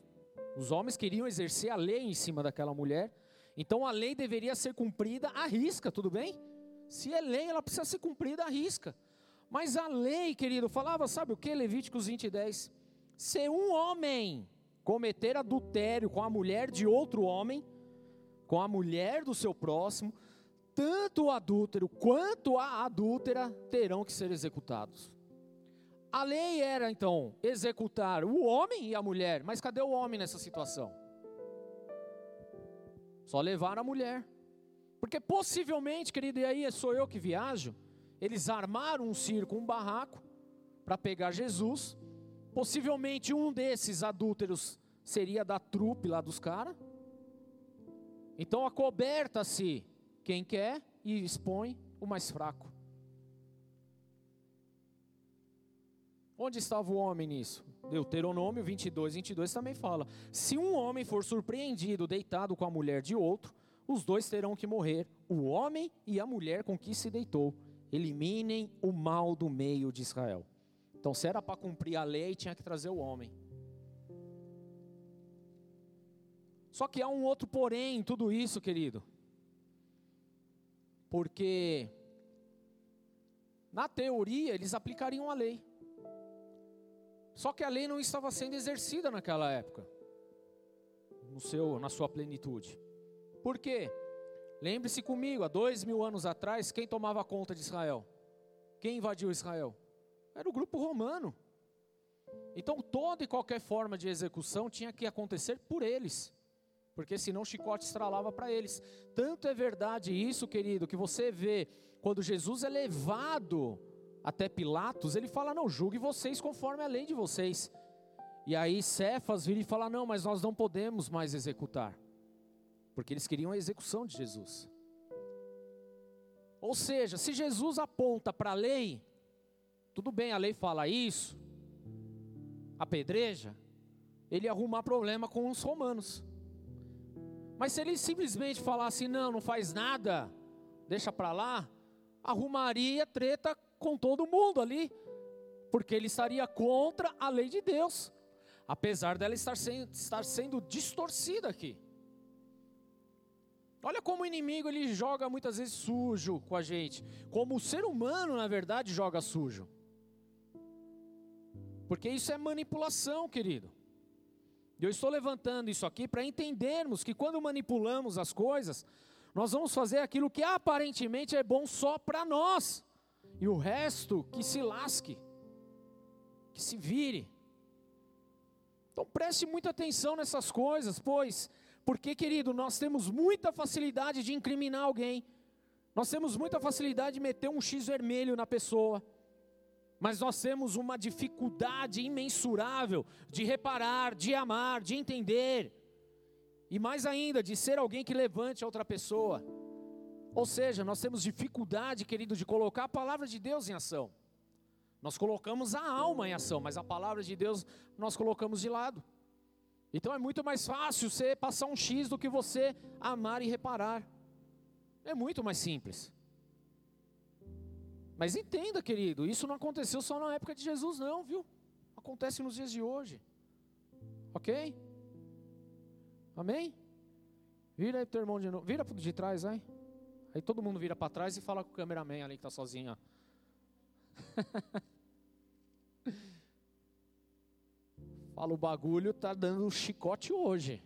os homens queriam exercer a lei em cima daquela mulher, então a lei deveria ser cumprida à risca, tudo bem? Se é lei, ela precisa ser cumprida à risca. Mas a lei, querido, falava, sabe o que? Levíticos 20 e 10. Se um homem cometer adultério com a mulher de outro homem, com a mulher do seu próximo, tanto o adúltero quanto a adúltera terão que ser executados. A lei era então executar o homem e a mulher, mas cadê o homem nessa situação? Só levar a mulher. Porque possivelmente, querido, e aí sou eu que viajo, eles armaram um circo, um barraco, para pegar Jesus. Possivelmente um desses adúlteros seria da trupe lá dos caras. Então acoberta-se quem quer e expõe o mais fraco. Onde estava o homem nisso? Deuteronômio 22, 22 também fala: Se um homem for surpreendido deitado com a mulher de outro, os dois terão que morrer, o homem e a mulher com que se deitou. Eliminem o mal do meio de Israel. Então, se era para cumprir a lei, tinha que trazer o homem. Só que há um outro porém em tudo isso, querido. Porque, na teoria, eles aplicariam a lei. Só que a lei não estava sendo exercida naquela época, no seu, na sua plenitude. Por quê? Lembre-se comigo, há dois mil anos atrás, quem tomava conta de Israel? Quem invadiu Israel? Era o grupo romano. Então toda e qualquer forma de execução tinha que acontecer por eles, porque senão o chicote estralava para eles. Tanto é verdade isso, querido, que você vê quando Jesus é levado até Pilatos, ele fala: Não, julgue vocês conforme a lei de vocês. E aí Cefas vira e fala: Não, mas nós não podemos mais executar, porque eles queriam a execução de Jesus. Ou seja, se Jesus aponta para a lei, tudo bem, a lei fala isso, apedreja, ele ia arrumar problema com os romanos. Mas se ele simplesmente falasse, não, não faz nada, deixa para lá, arrumaria treta com todo mundo ali, porque ele estaria contra a lei de Deus, apesar dela estar sendo, estar sendo distorcida aqui. Olha como o inimigo ele joga muitas vezes sujo com a gente, como o ser humano na verdade joga sujo. Porque isso é manipulação, querido. Eu estou levantando isso aqui para entendermos que quando manipulamos as coisas, nós vamos fazer aquilo que aparentemente é bom só para nós e o resto que se lasque, que se vire. Então preste muita atenção nessas coisas, pois, porque querido, nós temos muita facilidade de incriminar alguém, nós temos muita facilidade de meter um X vermelho na pessoa, mas nós temos uma dificuldade imensurável de reparar, de amar, de entender, e mais ainda, de ser alguém que levante a outra pessoa. Ou seja, nós temos dificuldade, querido, de colocar a palavra de Deus em ação. Nós colocamos a alma em ação, mas a palavra de Deus nós colocamos de lado. Então é muito mais fácil você passar um X do que você amar e reparar. É muito mais simples. Mas entenda, querido, isso não aconteceu só na época de Jesus, não, viu? Acontece nos dias de hoje. Ok? Amém? Vira aí pro teu irmão de novo. Vira de trás, vai. Aí todo mundo vira para trás e fala com o cameraman ali que está sozinho. fala o bagulho tá dando um chicote hoje.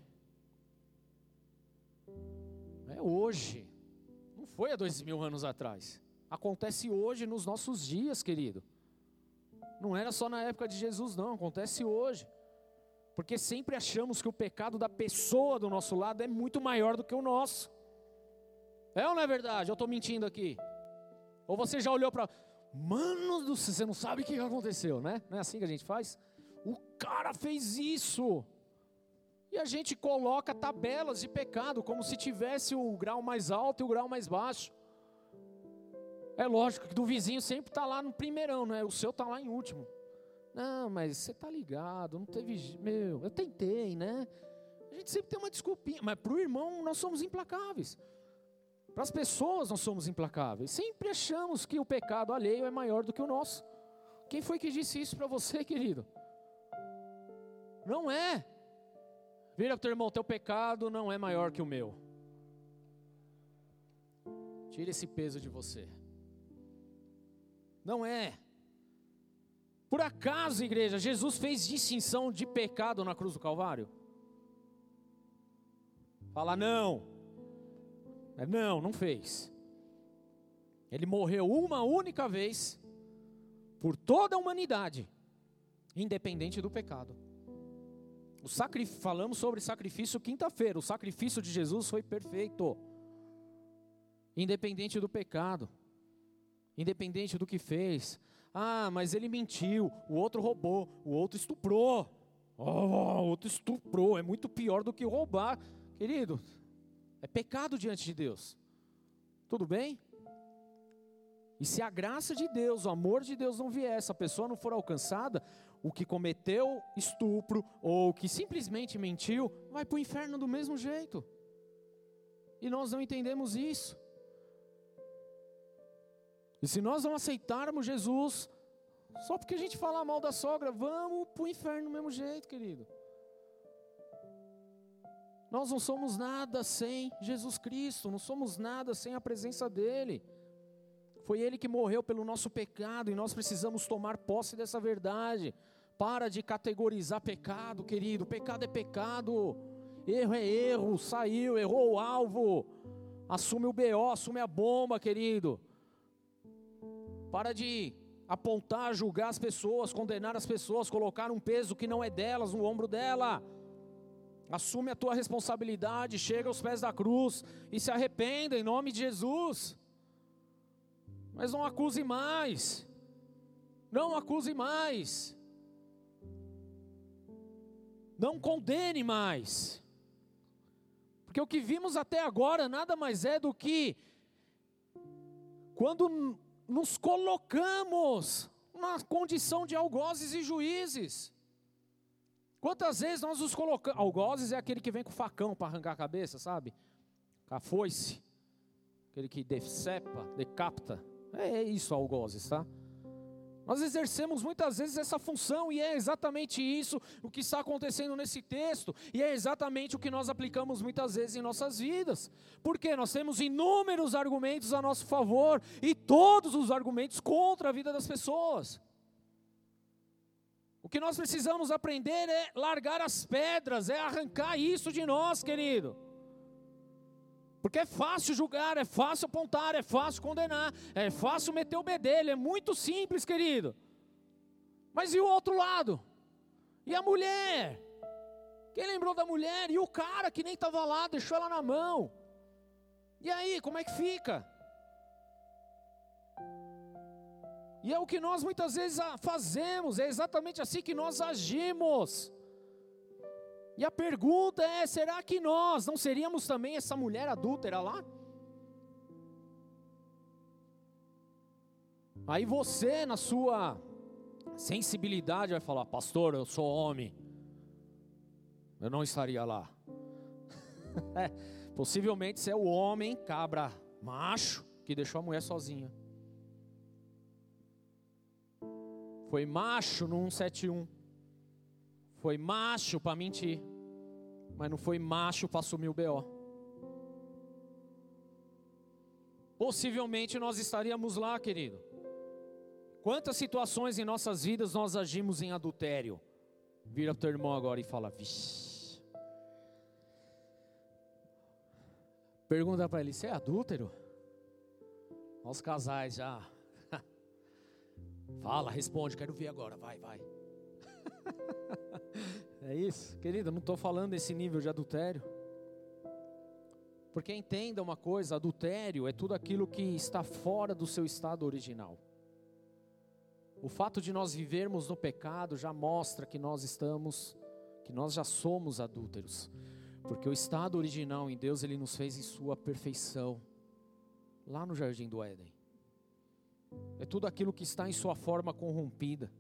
É hoje. Não foi há dois mil anos atrás. Acontece hoje nos nossos dias, querido. Não era só na época de Jesus, não. Acontece hoje. Porque sempre achamos que o pecado da pessoa do nosso lado é muito maior do que o nosso. É ou não é verdade? Eu estou mentindo aqui. Ou você já olhou para. Mano do céu, você não sabe o que aconteceu, né? Não é assim que a gente faz? O cara fez isso. E a gente coloca tabelas de pecado como se tivesse o grau mais alto e o grau mais baixo. É lógico que do vizinho sempre está lá no primeirão, né? O seu está lá em último. Não, mas você está ligado, não teve. Meu, eu tentei, né? A gente sempre tem uma desculpinha, mas para o irmão nós somos implacáveis. Para as pessoas nós somos implacáveis. Sempre achamos que o pecado alheio é maior do que o nosso. Quem foi que disse isso para você, querido? Não é. Vira para o teu irmão, teu pecado não é maior que o meu. Tira esse peso de você. Não é. Por acaso, igreja, Jesus fez distinção de pecado na cruz do Calvário? Fala não. É, não, não fez. Ele morreu uma única vez por toda a humanidade, independente do pecado. O. Falamos sobre sacrifício quinta-feira. O sacrifício de Jesus foi perfeito, independente do pecado independente do que fez. Ah, mas ele mentiu, o outro roubou, o outro estuprou. Oh, o outro estuprou, é muito pior do que roubar. Querido, é pecado diante de Deus. Tudo bem? E se a graça de Deus, o amor de Deus não vier, essa pessoa não for alcançada, o que cometeu estupro ou que simplesmente mentiu, vai para o inferno do mesmo jeito. E nós não entendemos isso. E se nós não aceitarmos Jesus, só porque a gente fala mal da sogra, vamos para o inferno do mesmo jeito, querido. Nós não somos nada sem Jesus Cristo, não somos nada sem a presença dEle. Foi Ele que morreu pelo nosso pecado e nós precisamos tomar posse dessa verdade. Para de categorizar pecado, querido. Pecado é pecado, erro é erro. Saiu, errou o alvo. Assume o BO, assume a bomba, querido. Para de apontar, julgar as pessoas, condenar as pessoas, colocar um peso que não é delas no ombro dela. Assume a tua responsabilidade, chega aos pés da cruz e se arrependa em nome de Jesus. Mas não acuse mais. Não acuse mais. Não condene mais. Porque o que vimos até agora nada mais é do que quando nos colocamos na condição de algozes e juízes. Quantas vezes nós nos colocamos. Algozes é aquele que vem com facão para arrancar a cabeça, sabe? Com a foice. Aquele que decepa, decapta. É isso, algozes, tá? Nós exercemos muitas vezes essa função e é exatamente isso o que está acontecendo nesse texto, e é exatamente o que nós aplicamos muitas vezes em nossas vidas. Porque nós temos inúmeros argumentos a nosso favor e todos os argumentos contra a vida das pessoas. O que nós precisamos aprender é largar as pedras, é arrancar isso de nós, querido. Porque é fácil julgar, é fácil apontar, é fácil condenar, é fácil meter o bedelho, é muito simples, querido. Mas e o outro lado? E a mulher? Quem lembrou da mulher? E o cara que nem estava lá, deixou ela na mão? E aí, como é que fica? E é o que nós muitas vezes fazemos, é exatamente assim que nós agimos. E a pergunta é: será que nós não seríamos também essa mulher adúltera lá? Aí você, na sua sensibilidade, vai falar: Pastor, eu sou homem, eu não estaria lá. possivelmente você é o homem cabra macho que deixou a mulher sozinha. Foi macho no 171 foi macho para mentir, mas não foi macho para assumir o BO. Possivelmente nós estaríamos lá, querido. Quantas situações em nossas vidas nós agimos em adultério? Vira teu irmão agora e fala: Vixe. Pergunta para ele: Você é adúltero? Os casais já. Fala, responde, quero ver agora, vai, vai. É isso, querida, não estou falando desse nível de adultério. Porque entenda uma coisa: adultério é tudo aquilo que está fora do seu estado original. O fato de nós vivermos no pecado já mostra que nós estamos, que nós já somos adúlteros. Porque o estado original em Deus, Ele nos fez em Sua perfeição, lá no jardim do Éden. É tudo aquilo que está em sua forma corrompida.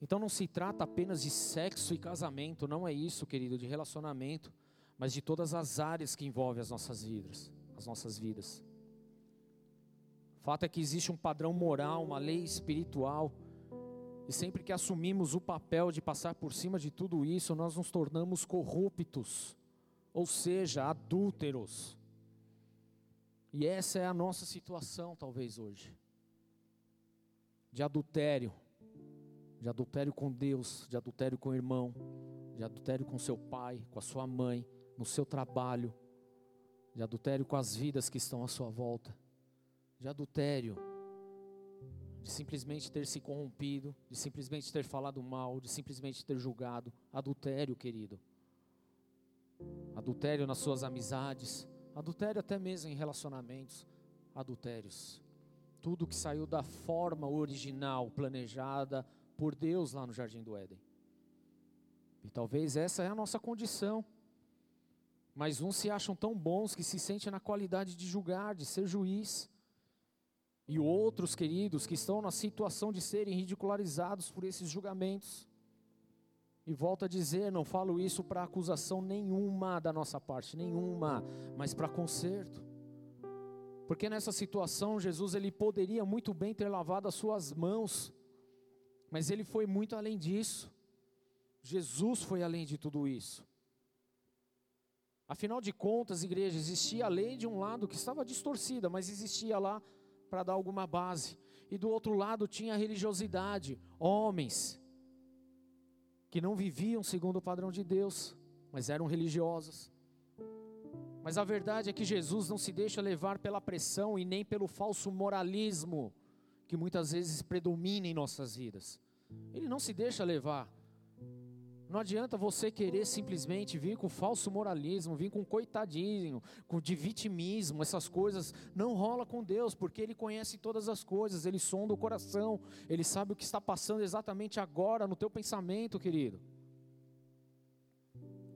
Então não se trata apenas de sexo e casamento, não é isso, querido, de relacionamento, mas de todas as áreas que envolvem as nossas vidas, as nossas vidas. O fato é que existe um padrão moral, uma lei espiritual, e sempre que assumimos o papel de passar por cima de tudo isso, nós nos tornamos corruptos, ou seja, adúlteros. E essa é a nossa situação, talvez hoje, de adultério, de adultério com Deus, de adultério com o irmão, de adultério com seu pai, com a sua mãe, no seu trabalho, de adultério com as vidas que estão à sua volta de adultério, de simplesmente ter se corrompido, de simplesmente ter falado mal, de simplesmente ter julgado. Adultério, querido. Adultério nas suas amizades, adultério até mesmo em relacionamentos, adultérios. Tudo que saiu da forma original, planejada por Deus lá no jardim do Éden. E talvez essa é a nossa condição. Mas uns se acham tão bons que se sentem na qualidade de julgar, de ser juiz e outros queridos que estão na situação de serem ridicularizados por esses julgamentos. E volto a dizer, não falo isso para acusação nenhuma da nossa parte, nenhuma, mas para conserto. Porque nessa situação Jesus ele poderia muito bem ter lavado as suas mãos, mas ele foi muito além disso. Jesus foi além de tudo isso. Afinal de contas, igreja, existia a lei de um lado que estava distorcida, mas existia lá para dar alguma base. E do outro lado tinha a religiosidade, homens que não viviam segundo o padrão de Deus, mas eram religiosos. Mas a verdade é que Jesus não se deixa levar pela pressão e nem pelo falso moralismo que muitas vezes predomina em nossas vidas. Ele não se deixa levar. Não adianta você querer simplesmente vir com falso moralismo, vir com coitadinho, com de vitimismo, essas coisas. Não rola com Deus, porque Ele conhece todas as coisas, Ele sonda o coração, Ele sabe o que está passando exatamente agora no teu pensamento, querido.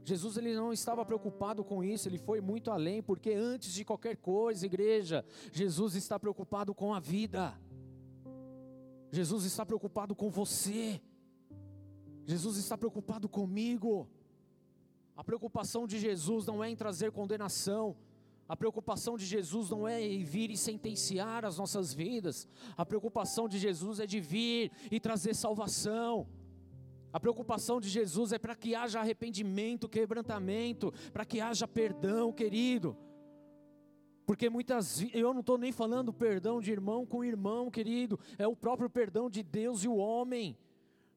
Jesus ele não estava preocupado com isso, ele foi muito além, porque antes de qualquer coisa, igreja, Jesus está preocupado com a vida. Jesus está preocupado com você. Jesus está preocupado comigo. A preocupação de Jesus não é em trazer condenação. A preocupação de Jesus não é em vir e sentenciar as nossas vidas. A preocupação de Jesus é de vir e trazer salvação. A preocupação de Jesus é para que haja arrependimento, quebrantamento, para que haja perdão, querido. Porque muitas eu não estou nem falando perdão de irmão com irmão, querido, é o próprio perdão de Deus e o homem.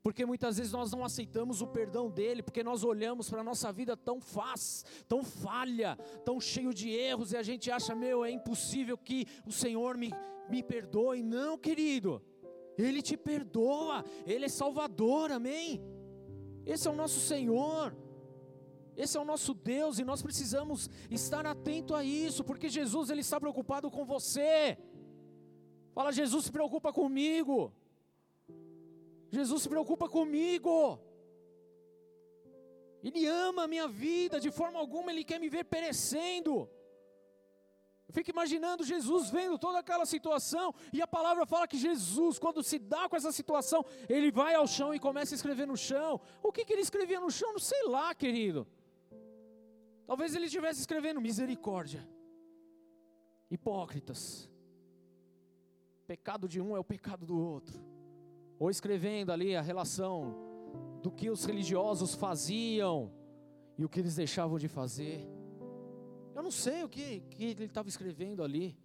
Porque muitas vezes nós não aceitamos o perdão dele, porque nós olhamos para a nossa vida tão fácil, tão falha, tão cheio de erros, e a gente acha, meu, é impossível que o Senhor me, me perdoe. Não, querido, Ele te perdoa, Ele é Salvador, amém? Esse é o nosso Senhor. Esse é o nosso Deus e nós precisamos estar atento a isso, porque Jesus ele está preocupado com você. Fala, Jesus se preocupa comigo. Jesus se preocupa comigo. Ele ama a minha vida, de forma alguma ele quer me ver perecendo. Eu fico imaginando Jesus vendo toda aquela situação, e a palavra fala que Jesus, quando se dá com essa situação, ele vai ao chão e começa a escrever no chão. O que, que ele escrevia no chão? Não sei lá, querido. Talvez ele estivesse escrevendo misericórdia, hipócritas. Pecado de um é o pecado do outro ou escrevendo ali a relação do que os religiosos faziam e o que eles deixavam de fazer. Eu não sei o que, que ele estava escrevendo ali.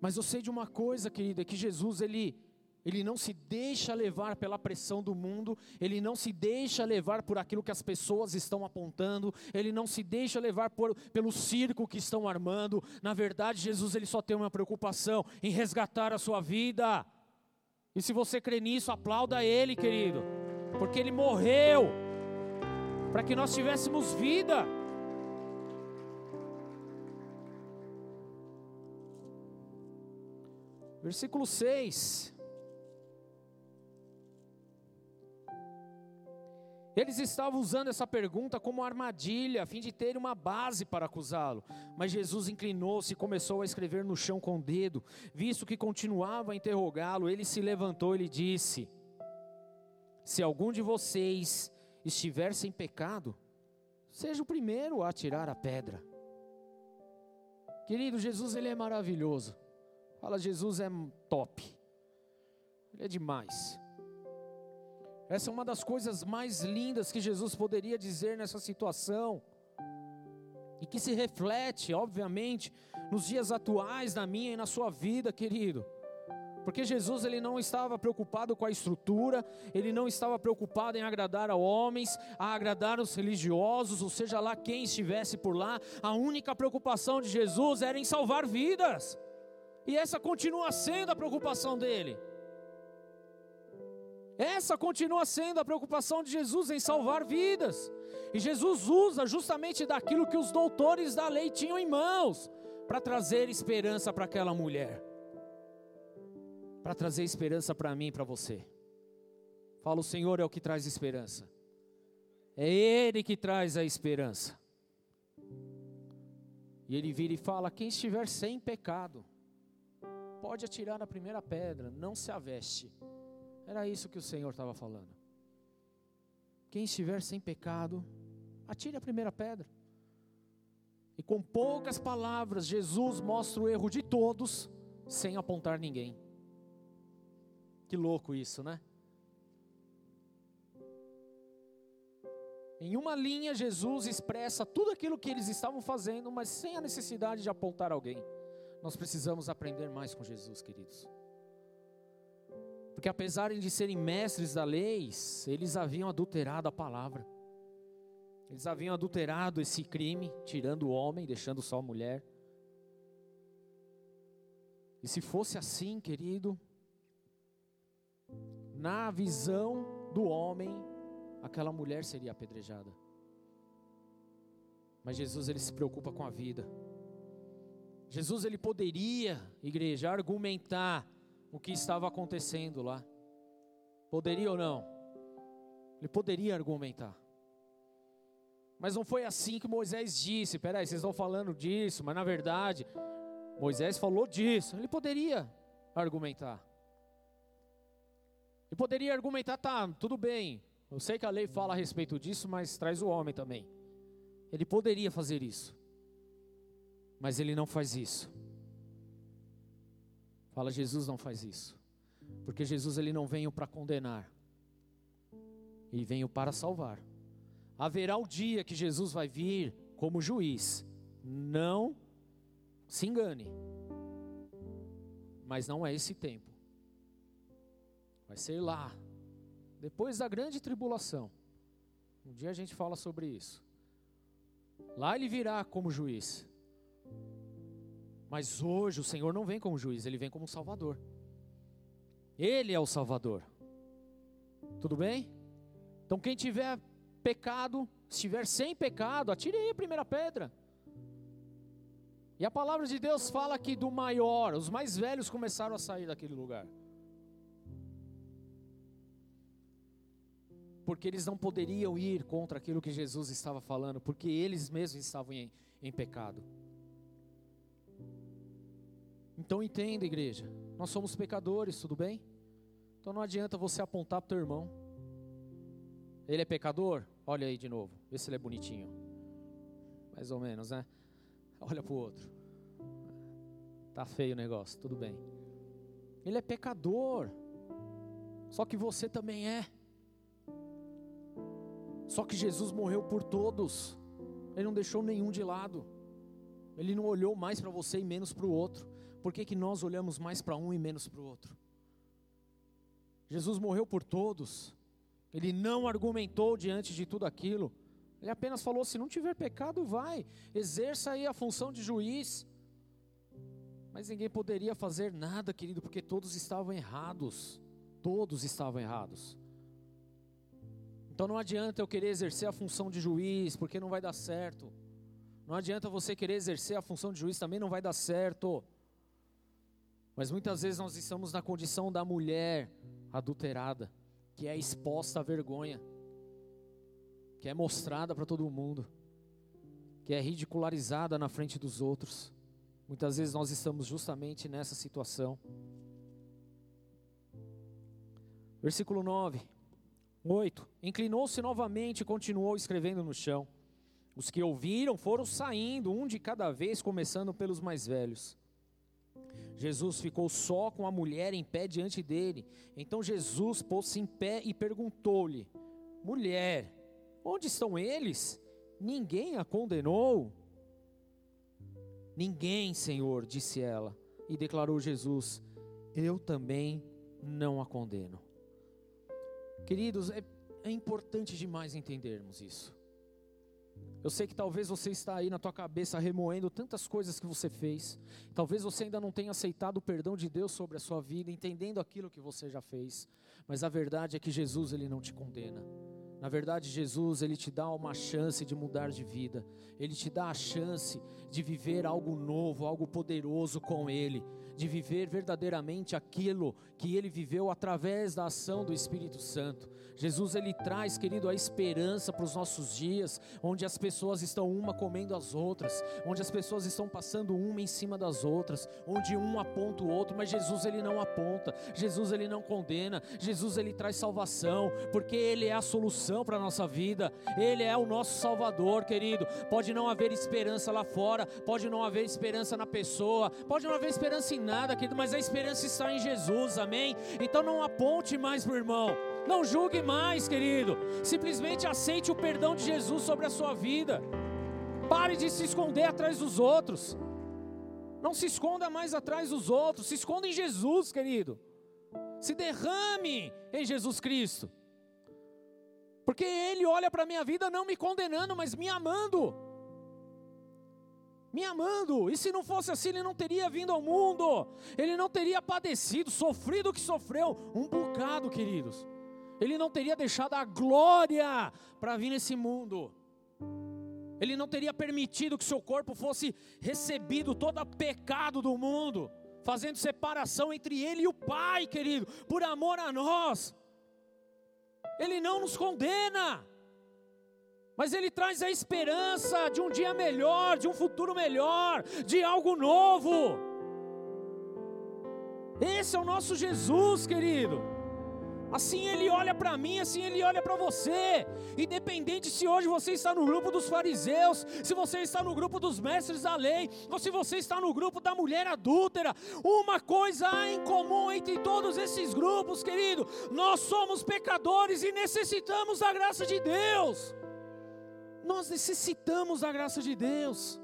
Mas eu sei de uma coisa, querida, que Jesus ele ele não se deixa levar pela pressão do mundo, ele não se deixa levar por aquilo que as pessoas estão apontando, ele não se deixa levar por, pelo circo que estão armando. Na verdade, Jesus ele só tem uma preocupação em resgatar a sua vida. E se você crê nisso, aplauda Ele, querido, porque Ele morreu para que nós tivéssemos vida. Versículo 6. Eles estavam usando essa pergunta como armadilha, a fim de ter uma base para acusá-lo. Mas Jesus inclinou-se e começou a escrever no chão com o dedo. Visto que continuava a interrogá-lo, ele se levantou e lhe disse: Se algum de vocês estiver sem pecado, seja o primeiro a tirar a pedra. Querido, Jesus ele é maravilhoso. Fala, Jesus é top. Ele é demais. Essa é uma das coisas mais lindas que Jesus poderia dizer nessa situação. E que se reflete, obviamente, nos dias atuais, na minha e na sua vida, querido. Porque Jesus ele não estava preocupado com a estrutura, ele não estava preocupado em agradar a homens, a agradar os religiosos, ou seja lá quem estivesse por lá. A única preocupação de Jesus era em salvar vidas. E essa continua sendo a preocupação dele. Essa continua sendo a preocupação de Jesus em salvar vidas. E Jesus usa justamente daquilo que os doutores da lei tinham em mãos para trazer esperança para aquela mulher. Para trazer esperança para mim e para você. Fala, o Senhor é o que traz esperança. É Ele que traz a esperança. E ele vira e fala: quem estiver sem pecado, pode atirar a primeira pedra, não se aveste. Era isso que o Senhor estava falando. Quem estiver sem pecado, atire a primeira pedra. E com poucas palavras, Jesus mostra o erro de todos, sem apontar ninguém. Que louco isso, né? Em uma linha, Jesus expressa tudo aquilo que eles estavam fazendo, mas sem a necessidade de apontar alguém. Nós precisamos aprender mais com Jesus, queridos. Porque apesar de serem mestres da lei, eles haviam adulterado a palavra. Eles haviam adulterado esse crime, tirando o homem, deixando só a mulher. E se fosse assim, querido, na visão do homem, aquela mulher seria apedrejada. Mas Jesus ele se preocupa com a vida. Jesus ele poderia, igreja, argumentar o que estava acontecendo lá. Poderia ou não? Ele poderia argumentar. Mas não foi assim que Moisés disse. Peraí, vocês estão falando disso, mas na verdade, Moisés falou disso. Ele poderia argumentar. Ele poderia argumentar, tá, tudo bem. Eu sei que a lei fala a respeito disso, mas traz o homem também. Ele poderia fazer isso. Mas ele não faz isso. Fala, Jesus não faz isso. Porque Jesus ele não veio para condenar. Ele veio para salvar. Haverá o dia que Jesus vai vir como juiz. Não se engane. Mas não é esse tempo. Vai ser lá, depois da grande tribulação. Um dia a gente fala sobre isso. Lá ele virá como juiz. Mas hoje o Senhor não vem como juiz, ele vem como Salvador. Ele é o Salvador. Tudo bem? Então quem tiver pecado, estiver sem pecado, atire aí a primeira pedra. E a palavra de Deus fala que do maior, os mais velhos começaram a sair daquele lugar. Porque eles não poderiam ir contra aquilo que Jesus estava falando, porque eles mesmos estavam em, em pecado. Então entenda, igreja, nós somos pecadores, tudo bem? Então não adianta você apontar para o teu irmão. Ele é pecador? Olha aí de novo, vê se ele é bonitinho. Mais ou menos, né? Olha para o outro. Tá feio o negócio, tudo bem. Ele é pecador. Só que você também é. Só que Jesus morreu por todos. Ele não deixou nenhum de lado. Ele não olhou mais para você e menos para o outro. Por que, que nós olhamos mais para um e menos para o outro? Jesus morreu por todos. Ele não argumentou diante de tudo aquilo. Ele apenas falou: se não tiver pecado, vai, exerça aí a função de juiz. Mas ninguém poderia fazer nada, querido, porque todos estavam errados. Todos estavam errados. Então não adianta eu querer exercer a função de juiz, porque não vai dar certo. Não adianta você querer exercer a função de juiz, também não vai dar certo. Mas muitas vezes nós estamos na condição da mulher adulterada, que é exposta à vergonha. que é mostrada para todo mundo, que é ridicularizada na frente dos outros. Muitas vezes nós estamos justamente nessa situação. Versículo 9, 8: Inclinou-se novamente e continuou escrevendo no chão. Os que ouviram foram saindo, um de cada vez, começando pelos mais velhos. Jesus ficou só com a mulher em pé diante dele. Então Jesus pôs-se em pé e perguntou-lhe: Mulher, onde estão eles? Ninguém a condenou? Ninguém, Senhor, disse ela. E declarou Jesus: Eu também não a condeno. Queridos, é, é importante demais entendermos isso. Eu sei que talvez você está aí na tua cabeça remoendo tantas coisas que você fez. Talvez você ainda não tenha aceitado o perdão de Deus sobre a sua vida, entendendo aquilo que você já fez. Mas a verdade é que Jesus ele não te condena. Na verdade, Jesus, ele te dá uma chance de mudar de vida. Ele te dá a chance de viver algo novo, algo poderoso com ele de viver verdadeiramente aquilo que ele viveu através da ação do Espírito Santo. Jesus ele traz, querido, a esperança para os nossos dias, onde as pessoas estão uma comendo as outras, onde as pessoas estão passando uma em cima das outras, onde um aponta o outro, mas Jesus ele não aponta, Jesus ele não condena, Jesus ele traz salvação, porque ele é a solução para a nossa vida, ele é o nosso salvador, querido. Pode não haver esperança lá fora, pode não haver esperança na pessoa, pode não haver esperança em nada, querido, mas a esperança está em Jesus, amém? Então não aponte mais o irmão, não julgue mais, querido, simplesmente aceite o perdão de Jesus sobre a sua vida, pare de se esconder atrás dos outros, não se esconda mais atrás dos outros, se esconda em Jesus, querido, se derrame em Jesus Cristo, porque Ele olha para a minha vida não me condenando, mas me amando. Me amando. E se não fosse assim, ele não teria vindo ao mundo, ele não teria padecido, sofrido o que sofreu, um bocado, queridos. Ele não teria deixado a glória para vir nesse mundo. Ele não teria permitido que seu corpo fosse recebido todo pecado do mundo, fazendo separação entre ele e o Pai, querido, por amor a nós. Ele não nos condena mas Ele traz a esperança de um dia melhor, de um futuro melhor, de algo novo. Esse é o nosso Jesus, querido. Assim ele olha para mim, assim ele olha para você. Independente se hoje você está no grupo dos fariseus, se você está no grupo dos mestres da lei, ou se você está no grupo da mulher adúltera, uma coisa há em comum entre todos esses grupos, querido: nós somos pecadores e necessitamos da graça de Deus. Nós necessitamos da graça de Deus.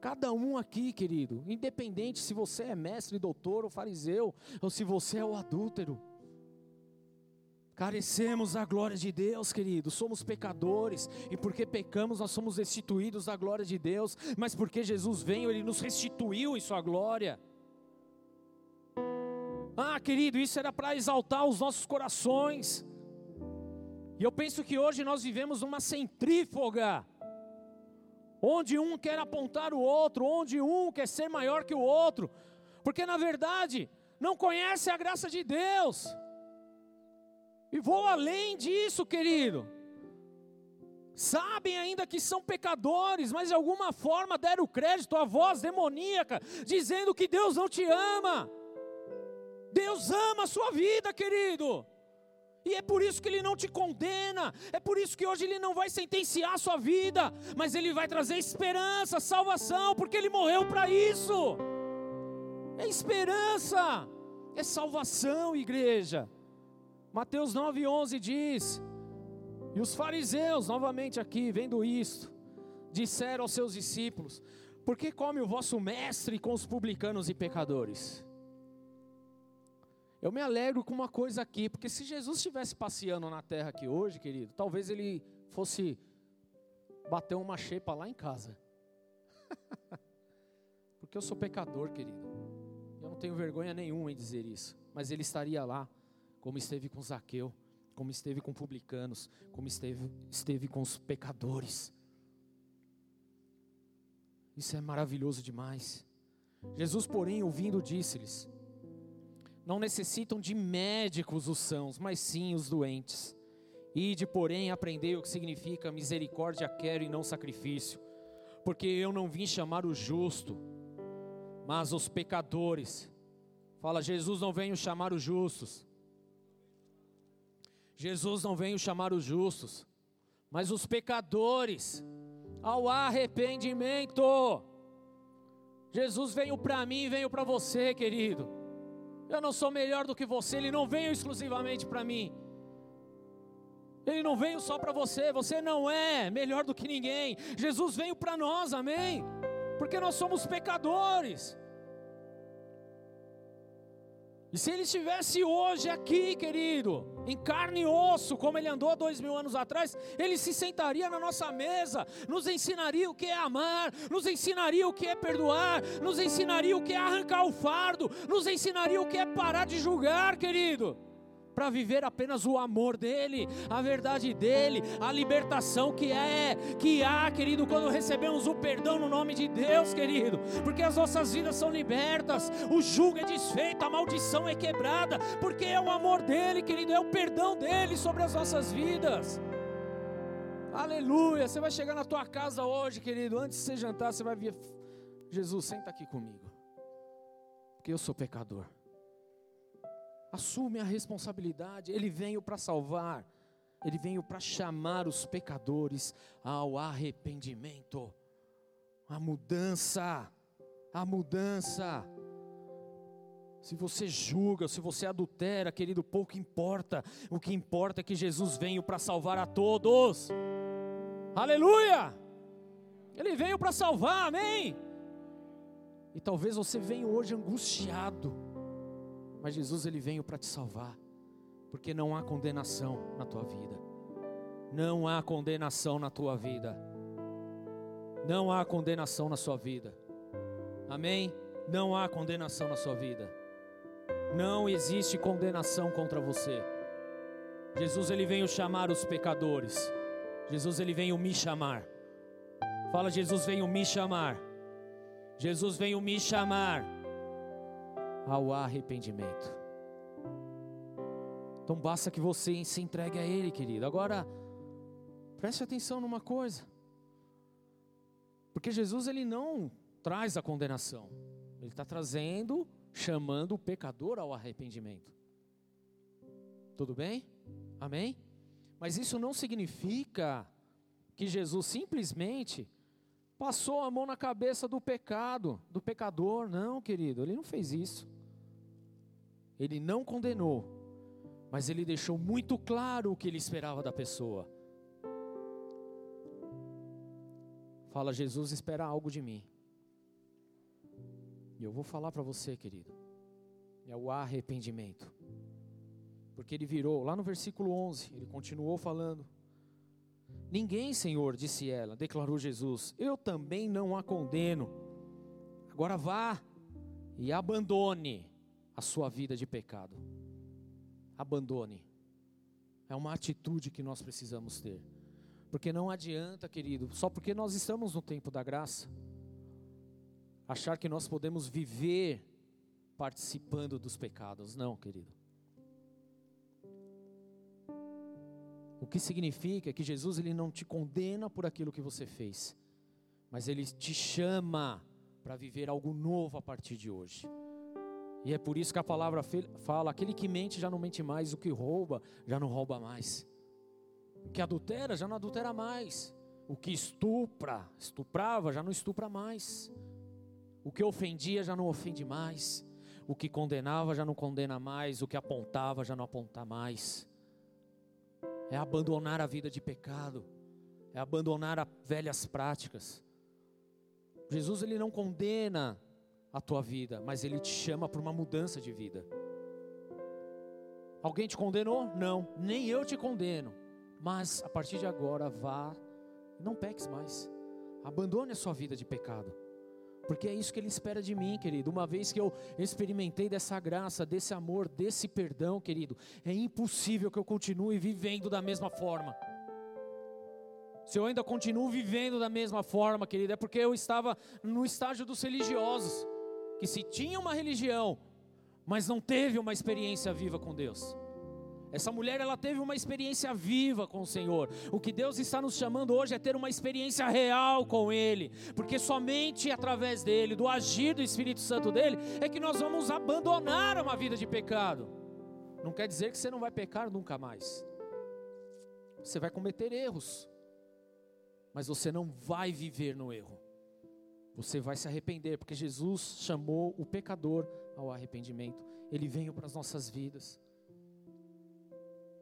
Cada um aqui, querido, independente se você é mestre, doutor ou fariseu, ou se você é o adúltero, carecemos da glória de Deus, querido. Somos pecadores, e porque pecamos, nós somos restituídos da glória de Deus, mas porque Jesus veio, Ele nos restituiu em Sua glória. Ah, querido, isso era para exaltar os nossos corações. E eu penso que hoje nós vivemos uma centrífuga, onde um quer apontar o outro, onde um quer ser maior que o outro, porque na verdade não conhece a graça de Deus. E vou além disso, querido. Sabem ainda que são pecadores, mas de alguma forma deram crédito à voz demoníaca, dizendo que Deus não te ama. Deus ama a sua vida, querido. E é por isso que ele não te condena, é por isso que hoje ele não vai sentenciar a sua vida, mas ele vai trazer esperança, salvação, porque ele morreu para isso. É esperança, é salvação, igreja. Mateus 9:11 diz: E os fariseus, novamente aqui, vendo isto, disseram aos seus discípulos: Por que come o vosso mestre com os publicanos e pecadores? Eu me alegro com uma coisa aqui, porque se Jesus estivesse passeando na terra aqui hoje, querido, talvez ele fosse bater uma xepa lá em casa. porque eu sou pecador, querido. Eu não tenho vergonha nenhuma em dizer isso. Mas ele estaria lá, como esteve com Zaqueu, como esteve com publicanos, como esteve, esteve com os pecadores. Isso é maravilhoso demais. Jesus, porém, ouvindo, disse-lhes: não necessitam de médicos os sãos, mas sim os doentes. Ide, porém, aprendei o que significa misericórdia quero e não sacrifício, porque eu não vim chamar o justo, mas os pecadores. Fala, Jesus não veio chamar os justos. Jesus não veio chamar os justos, mas os pecadores ao arrependimento. Jesus veio para mim, veio para você, querido. Eu não sou melhor do que você, ele não veio exclusivamente para mim. Ele não veio só para você, você não é melhor do que ninguém. Jesus veio para nós, amém? Porque nós somos pecadores. E se ele estivesse hoje aqui, querido, em carne e osso, como ele andou dois mil anos atrás, ele se sentaria na nossa mesa, nos ensinaria o que é amar, nos ensinaria o que é perdoar, nos ensinaria o que é arrancar o fardo, nos ensinaria o que é parar de julgar, querido para viver apenas o amor dele, a verdade dele, a libertação que é, que há, querido, quando recebemos o perdão no nome de Deus, querido, porque as nossas vidas são libertas, o jugo é desfeito, a maldição é quebrada, porque é o amor dele, querido, é o perdão dele sobre as nossas vidas. Aleluia. Você vai chegar na tua casa hoje, querido, antes de você jantar, você vai vir Jesus, senta aqui comigo. Porque eu sou pecador assume a responsabilidade. Ele veio para salvar, ele veio para chamar os pecadores ao arrependimento, a mudança, a mudança. Se você julga, se você adultera, querido, pouco importa. O que importa é que Jesus veio para salvar a todos. Aleluia! Ele veio para salvar, amém? E talvez você venha hoje angustiado mas Jesus ele veio para te salvar, porque não há condenação na tua vida. Não há condenação na tua vida. Não há condenação na sua vida. Amém? Não há condenação na sua vida. Não existe condenação contra você. Jesus ele veio chamar os pecadores. Jesus ele veio me chamar. Fala Jesus veio me chamar. Jesus veio me chamar ao arrependimento. Então basta que você se entregue a Ele, querido. Agora, preste atenção numa coisa. Porque Jesus ele não traz a condenação. Ele está trazendo, chamando o pecador ao arrependimento. Tudo bem? Amém? Mas isso não significa que Jesus simplesmente passou a mão na cabeça do pecado, do pecador. Não, querido, ele não fez isso. Ele não condenou, mas ele deixou muito claro o que ele esperava da pessoa. Fala, Jesus espera algo de mim. E eu vou falar para você, querido. É o arrependimento. Porque ele virou, lá no versículo 11, ele continuou falando. Ninguém, Senhor, disse ela, declarou Jesus, eu também não a condeno. Agora vá e abandone a sua vida de pecado. Abandone. É uma atitude que nós precisamos ter. Porque não adianta, querido, só porque nós estamos no tempo da graça, achar que nós podemos viver participando dos pecados. Não, querido. O que significa que Jesus ele não te condena por aquilo que você fez, mas ele te chama para viver algo novo a partir de hoje. E é por isso que a palavra fala: aquele que mente já não mente mais, o que rouba já não rouba mais, o que adultera já não adultera mais, o que estupra, estuprava já não estupra mais, o que ofendia já não ofende mais, o que condenava já não condena mais, o que apontava já não aponta mais. É abandonar a vida de pecado, é abandonar as velhas práticas. Jesus ele não condena a tua vida, mas Ele te chama para uma mudança de vida. Alguém te condenou? Não, nem eu te condeno. Mas a partir de agora, vá, não peques mais. Abandone a sua vida de pecado. Porque é isso que Ele espera de mim, querido. Uma vez que eu experimentei dessa graça, desse amor, desse perdão, querido, é impossível que eu continue vivendo da mesma forma. Se eu ainda continuo vivendo da mesma forma, querido, é porque eu estava no estágio dos religiosos que se tinha uma religião, mas não teve uma experiência viva com Deus. Essa mulher ela teve uma experiência viva com o Senhor. O que Deus está nos chamando hoje é ter uma experiência real com Ele, porque somente através dele, do agir do Espírito Santo dele, é que nós vamos abandonar uma vida de pecado. Não quer dizer que você não vai pecar nunca mais. Você vai cometer erros, mas você não vai viver no erro. Você vai se arrepender, porque Jesus chamou o pecador ao arrependimento. Ele veio para as nossas vidas.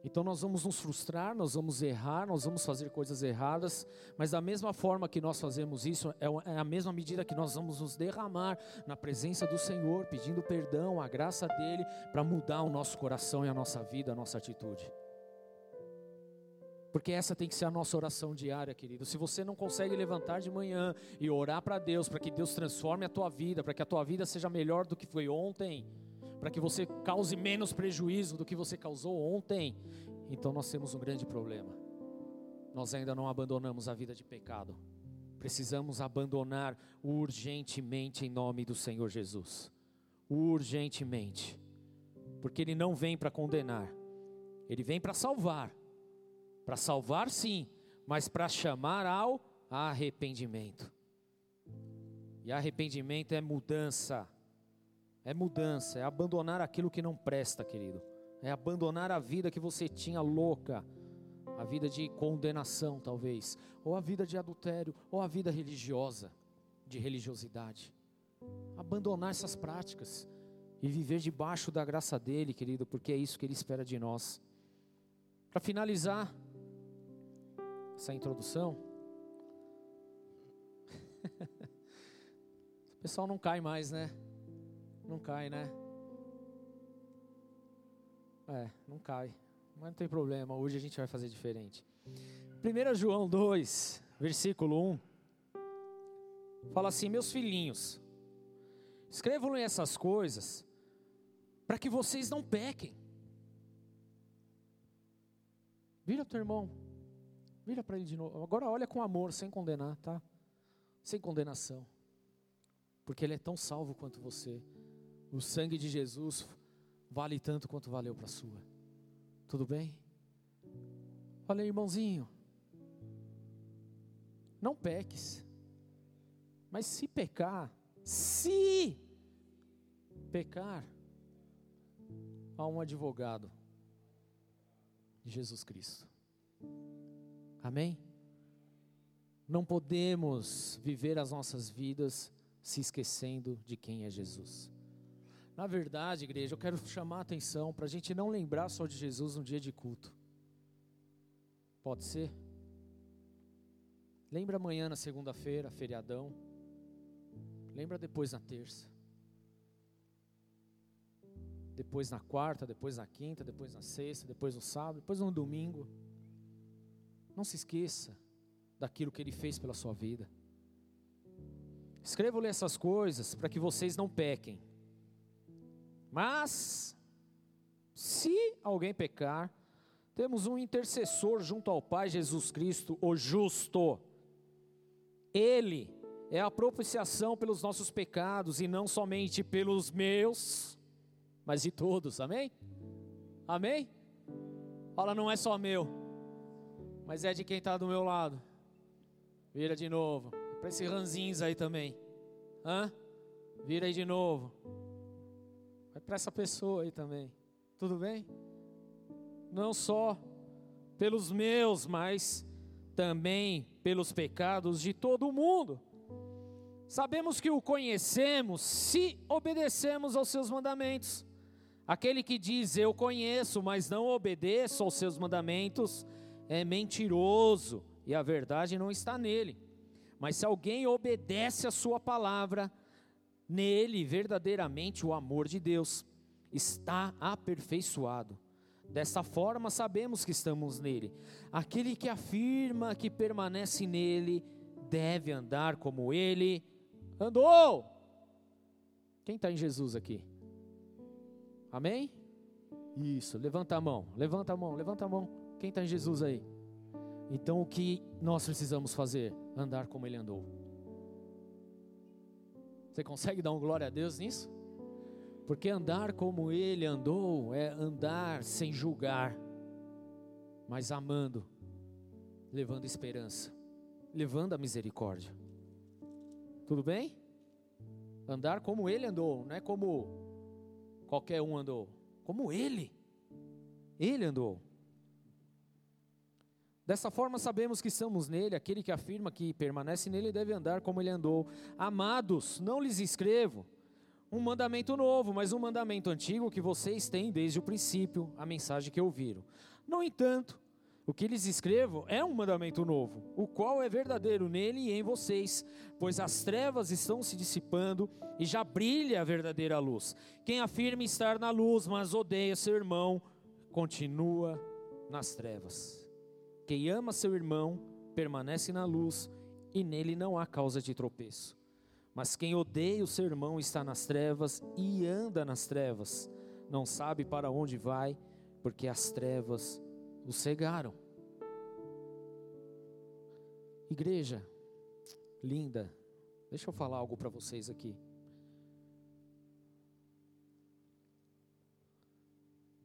Então nós vamos nos frustrar, nós vamos errar, nós vamos fazer coisas erradas, mas da mesma forma que nós fazemos isso, é, é a mesma medida que nós vamos nos derramar na presença do Senhor, pedindo perdão, a graça dele, para mudar o nosso coração e a nossa vida, a nossa atitude. Porque essa tem que ser a nossa oração diária, querido. Se você não consegue levantar de manhã e orar para Deus, para que Deus transforme a tua vida, para que a tua vida seja melhor do que foi ontem, para que você cause menos prejuízo do que você causou ontem, então nós temos um grande problema. Nós ainda não abandonamos a vida de pecado. Precisamos abandonar urgentemente em nome do Senhor Jesus. Urgentemente. Porque Ele não vem para condenar, Ele vem para salvar. Para salvar, sim, mas para chamar ao arrependimento. E arrependimento é mudança é mudança, é abandonar aquilo que não presta, querido. É abandonar a vida que você tinha louca, a vida de condenação, talvez, ou a vida de adultério, ou a vida religiosa, de religiosidade. Abandonar essas práticas e viver debaixo da graça dele, querido, porque é isso que ele espera de nós. Para finalizar essa introdução, o pessoal não cai mais, né? Não cai, né? É, não cai. Mas não tem problema, hoje a gente vai fazer diferente. 1 João 2, versículo 1. Fala assim: Meus filhinhos, escrevam-lhe essas coisas para que vocês não pequem. Vira teu irmão, vira para ele de novo. Agora olha com amor, sem condenar, tá? Sem condenação, porque ele é tão salvo quanto você. O sangue de Jesus vale tanto quanto valeu para a sua. Tudo bem? Olha, irmãozinho. Não peques. Mas se pecar, se pecar, há um advogado Jesus Cristo. Amém? Não podemos viver as nossas vidas se esquecendo de quem é Jesus. Na verdade, igreja, eu quero chamar a atenção para a gente não lembrar só de Jesus no dia de culto. Pode ser? Lembra amanhã na segunda-feira, feriadão. Lembra depois na terça. Depois na quarta, depois na quinta, depois na sexta, depois no sábado, depois no domingo. Não se esqueça daquilo que ele fez pela sua vida. Escrevo-lhe essas coisas para que vocês não pequem. Mas, se alguém pecar, temos um intercessor junto ao Pai, Jesus Cristo, o justo. Ele é a propiciação pelos nossos pecados e não somente pelos meus, mas de todos, amém? Amém? Fala, não é só meu, mas é de quem está do meu lado. Vira de novo, para esse ranzinhos aí também. Hã? Vira aí de novo. Vai para essa pessoa aí também. Tudo bem? Não só pelos meus, mas também pelos pecados de todo mundo. Sabemos que o conhecemos se obedecemos aos seus mandamentos. Aquele que diz eu conheço, mas não obedeço aos seus mandamentos, é mentiroso e a verdade não está nele. Mas se alguém obedece a sua palavra, Nele, verdadeiramente, o amor de Deus está aperfeiçoado. Dessa forma, sabemos que estamos nele. Aquele que afirma que permanece nele deve andar como ele andou. Quem está em Jesus aqui? Amém? Isso, levanta a mão, levanta a mão, levanta a mão. Quem está em Jesus aí? Então, o que nós precisamos fazer? Andar como ele andou. Você consegue dar um glória a Deus nisso? Porque andar como ele andou é andar sem julgar, mas amando, levando esperança, levando a misericórdia. Tudo bem? Andar como ele andou, não é como qualquer um andou, como ele. Ele andou. Dessa forma sabemos que estamos nele, aquele que afirma que permanece nele deve andar como ele andou. Amados, não lhes escrevo um mandamento novo, mas um mandamento antigo que vocês têm desde o princípio, a mensagem que ouviram. No entanto, o que lhes escrevo é um mandamento novo, o qual é verdadeiro nele e em vocês, pois as trevas estão se dissipando e já brilha a verdadeira luz. Quem afirma estar na luz, mas odeia seu irmão, continua nas trevas. Quem ama seu irmão permanece na luz e nele não há causa de tropeço. Mas quem odeia o seu irmão está nas trevas e anda nas trevas, não sabe para onde vai, porque as trevas o cegaram. Igreja linda, deixa eu falar algo para vocês aqui.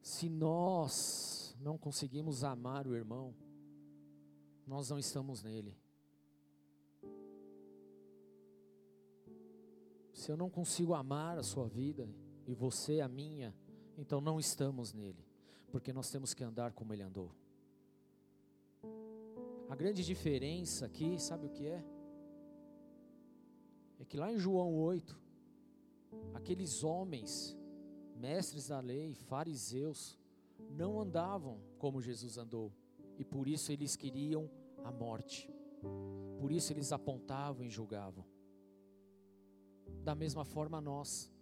Se nós não conseguimos amar o irmão, nós não estamos nele. Se eu não consigo amar a sua vida e você a minha, então não estamos nele, porque nós temos que andar como ele andou. A grande diferença aqui, sabe o que é? É que lá em João 8, aqueles homens, mestres da lei, fariseus, não andavam como Jesus andou e por isso eles queriam a morte. Por isso eles apontavam e julgavam. Da mesma forma nós,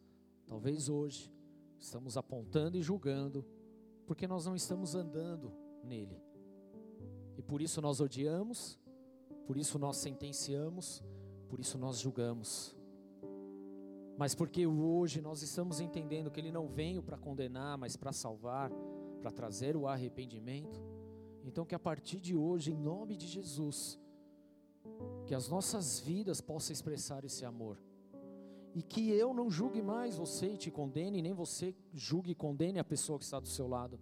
talvez hoje, estamos apontando e julgando, porque nós não estamos andando nele. E por isso nós odiamos, por isso nós sentenciamos, por isso nós julgamos. Mas porque hoje nós estamos entendendo que ele não veio para condenar, mas para salvar, para trazer o arrependimento então, que a partir de hoje, em nome de Jesus, que as nossas vidas possam expressar esse amor. E que eu não julgue mais você e te condene, nem você julgue e condene a pessoa que está do seu lado,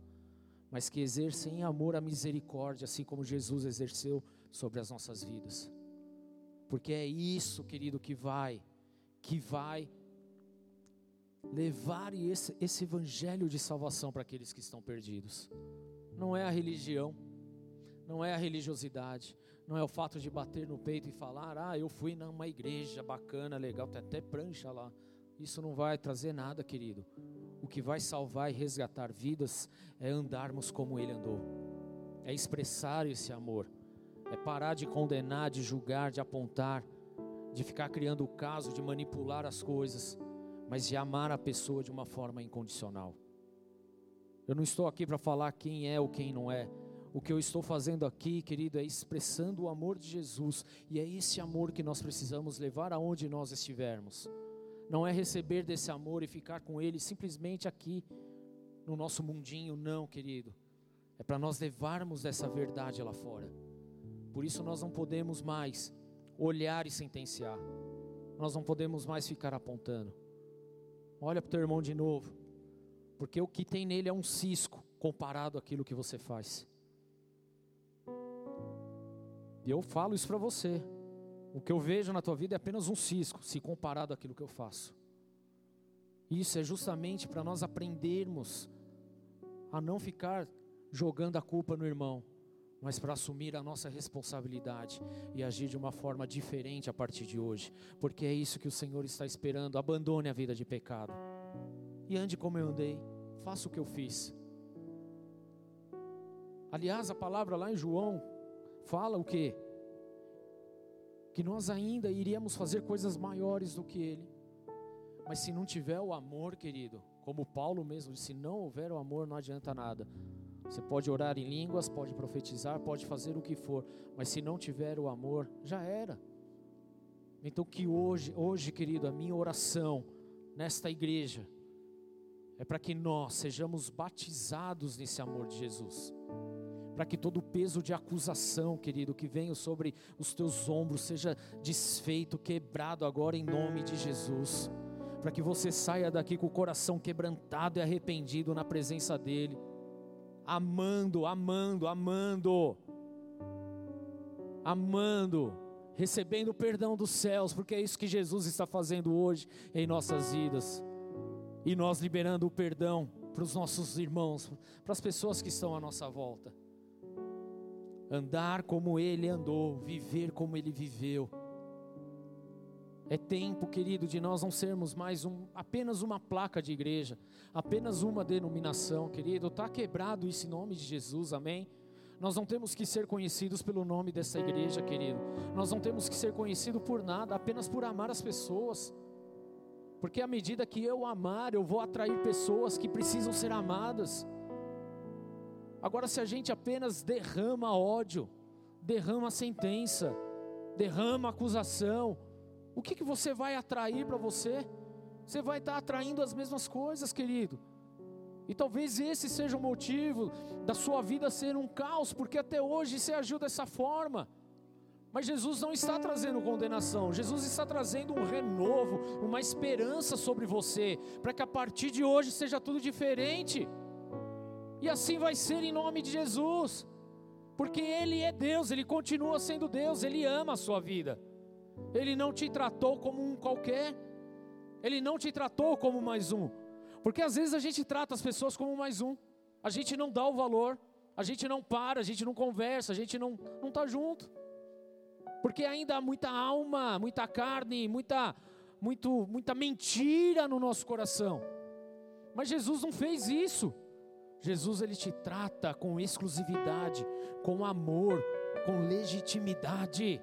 mas que exerça em amor a misericórdia, assim como Jesus exerceu sobre as nossas vidas. Porque é isso, querido, que vai, que vai levar esse, esse evangelho de salvação para aqueles que estão perdidos. Não é a religião não é a religiosidade, não é o fato de bater no peito e falar, ah, eu fui numa igreja bacana, legal, tem até prancha lá. Isso não vai trazer nada, querido. O que vai salvar e resgatar vidas é andarmos como Ele andou, é expressar esse amor, é parar de condenar, de julgar, de apontar, de ficar criando o caso, de manipular as coisas, mas de amar a pessoa de uma forma incondicional. Eu não estou aqui para falar quem é ou quem não é. O que eu estou fazendo aqui, querido, é expressando o amor de Jesus, e é esse amor que nós precisamos levar aonde nós estivermos. Não é receber desse amor e ficar com ele simplesmente aqui no nosso mundinho, não, querido. É para nós levarmos essa verdade lá fora. Por isso nós não podemos mais olhar e sentenciar. Nós não podemos mais ficar apontando. Olha para o teu irmão de novo, porque o que tem nele é um cisco comparado àquilo que você faz. E eu falo isso para você. O que eu vejo na tua vida é apenas um cisco, se comparado àquilo que eu faço. Isso é justamente para nós aprendermos a não ficar jogando a culpa no irmão, mas para assumir a nossa responsabilidade e agir de uma forma diferente a partir de hoje, porque é isso que o Senhor está esperando. Abandone a vida de pecado e ande como eu andei, faça o que eu fiz. Aliás, a palavra lá em João fala o que? Que nós ainda iríamos fazer coisas maiores do que Ele. Mas se não tiver o amor, querido, como Paulo mesmo se não houver o amor, não adianta nada. Você pode orar em línguas, pode profetizar, pode fazer o que for, mas se não tiver o amor, já era. Então que hoje, hoje, querido, a minha oração nesta igreja é para que nós sejamos batizados nesse amor de Jesus para que todo o peso de acusação, querido, que venha sobre os teus ombros seja desfeito, quebrado agora em nome de Jesus. para que você saia daqui com o coração quebrantado e arrependido na presença dEle, amando, amando, amando, amando, recebendo o perdão dos céus, porque é isso que Jesus está fazendo hoje em nossas vidas, e nós liberando o perdão para os nossos irmãos, para as pessoas que estão à nossa volta. Andar como Ele andou, viver como Ele viveu é tempo, querido, de nós não sermos mais um, apenas uma placa de igreja, apenas uma denominação, querido. Está quebrado isso em nome de Jesus, amém? Nós não temos que ser conhecidos pelo nome dessa igreja, querido. Nós não temos que ser conhecidos por nada, apenas por amar as pessoas. Porque à medida que eu amar, eu vou atrair pessoas que precisam ser amadas. Agora, se a gente apenas derrama ódio, derrama sentença, derrama acusação, o que, que você vai atrair para você? Você vai estar tá atraindo as mesmas coisas, querido. E talvez esse seja o motivo da sua vida ser um caos, porque até hoje você agiu dessa forma. Mas Jesus não está trazendo condenação, Jesus está trazendo um renovo, uma esperança sobre você, para que a partir de hoje seja tudo diferente. E assim vai ser em nome de Jesus, porque Ele é Deus, Ele continua sendo Deus, Ele ama a sua vida. Ele não te tratou como um qualquer. Ele não te tratou como mais um. Porque às vezes a gente trata as pessoas como mais um. A gente não dá o valor. A gente não para, a gente não conversa, a gente não está junto. Porque ainda há muita alma, muita carne, muita muito muita mentira no nosso coração. Mas Jesus não fez isso. Jesus ele te trata com exclusividade, com amor, com legitimidade.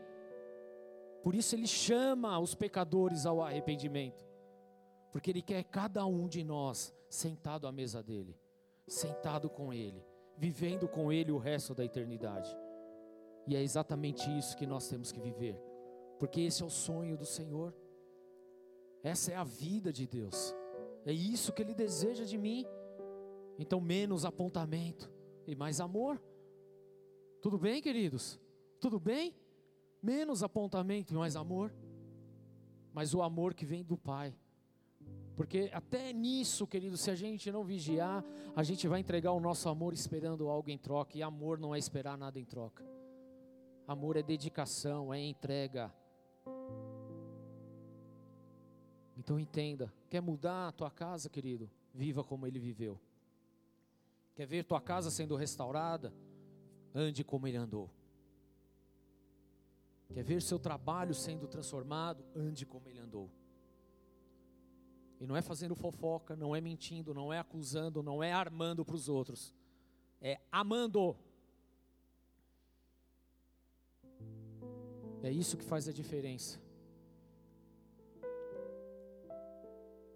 Por isso ele chama os pecadores ao arrependimento. Porque ele quer cada um de nós sentado à mesa dele, sentado com ele, vivendo com ele o resto da eternidade. E é exatamente isso que nós temos que viver. Porque esse é o sonho do Senhor. Essa é a vida de Deus. É isso que ele deseja de mim. Então menos apontamento e mais amor. Tudo bem, queridos? Tudo bem? menos apontamento e mais amor, mas o amor que vem do Pai. Porque até nisso, querido, se a gente não vigiar, a gente vai entregar o nosso amor esperando algo em troca, e amor não é esperar nada em troca. Amor é dedicação, é entrega. Então entenda, quer mudar a tua casa, querido? Viva como ele viveu. Quer ver tua casa sendo restaurada? Ande como ele andou. Quer ver seu trabalho sendo transformado? Ande como ele andou. E não é fazendo fofoca, não é mentindo, não é acusando, não é armando para os outros. É amando. É isso que faz a diferença.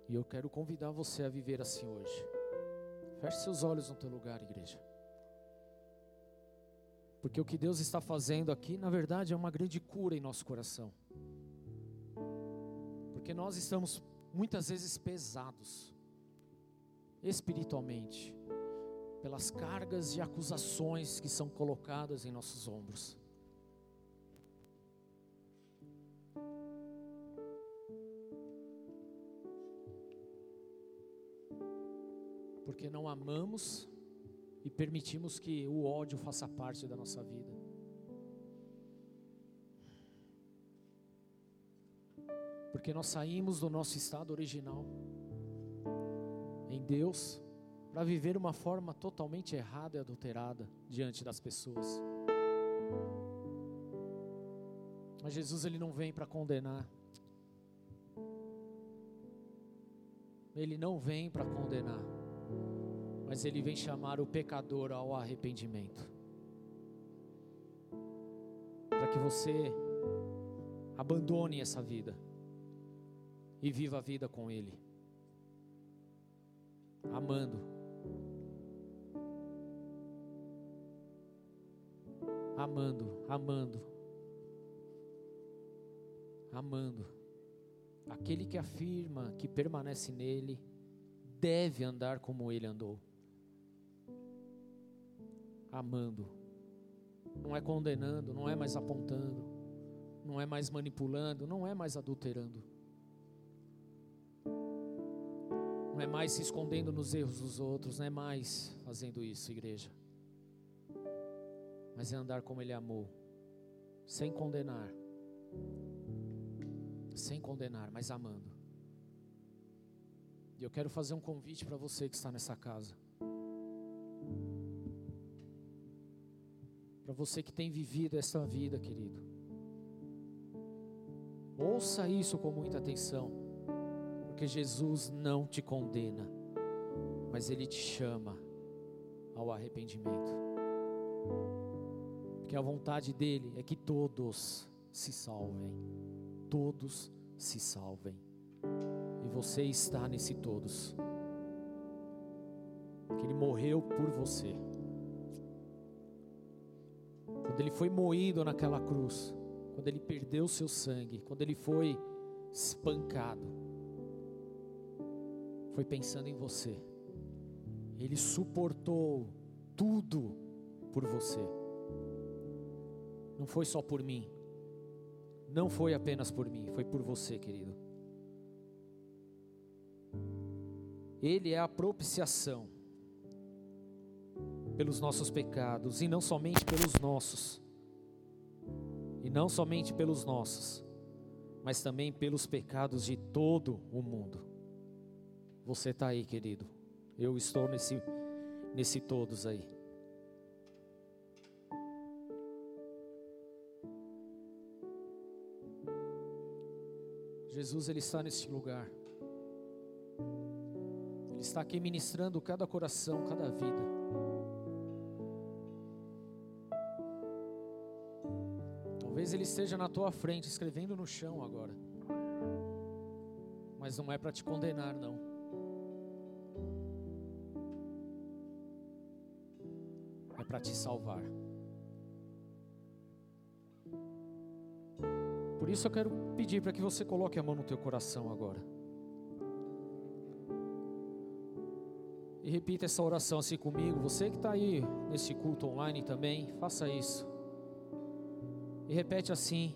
E eu quero convidar você a viver assim hoje. Feche seus olhos no teu lugar, igreja. Porque o que Deus está fazendo aqui, na verdade, é uma grande cura em nosso coração. Porque nós estamos muitas vezes pesados espiritualmente pelas cargas e acusações que são colocadas em nossos ombros. Porque não amamos e permitimos que o ódio faça parte da nossa vida. Porque nós saímos do nosso estado original em Deus para viver uma forma totalmente errada e adulterada diante das pessoas. Mas Jesus ele não vem para condenar. Ele não vem para condenar mas ele vem chamar o pecador ao arrependimento. Para que você abandone essa vida e viva a vida com ele. Amando. Amando, amando. Amando. Aquele que afirma que permanece nele deve andar como ele andou amando. Não é condenando, não é mais apontando, não é mais manipulando, não é mais adulterando. Não é mais se escondendo nos erros dos outros, não é mais fazendo isso, igreja. Mas é andar como Ele amou, sem condenar, sem condenar, mas amando. E eu quero fazer um convite para você que está nessa casa. Para você que tem vivido essa vida, querido. Ouça isso com muita atenção, porque Jesus não te condena, mas Ele te chama ao arrependimento. Porque a vontade dEle é que todos se salvem, todos se salvem, você está nesse todos, que Ele morreu por você. Quando Ele foi moído naquela cruz, quando ele perdeu seu sangue, quando ele foi espancado, foi pensando em você. Ele suportou tudo por você. Não foi só por mim. Não foi apenas por mim, foi por você, querido. Ele é a propiciação pelos nossos pecados e não somente pelos nossos e não somente pelos nossos, mas também pelos pecados de todo o mundo. Você está aí, querido. Eu estou nesse, nesse todos aí. Jesus, Ele está nesse lugar. Ele está aqui ministrando cada coração, cada vida. Talvez ele esteja na tua frente, escrevendo no chão agora. Mas não é para te condenar, não. É para te salvar. Por isso eu quero pedir para que você coloque a mão no teu coração agora. E repita essa oração assim comigo. Você que está aí nesse culto online também, faça isso. E repete assim: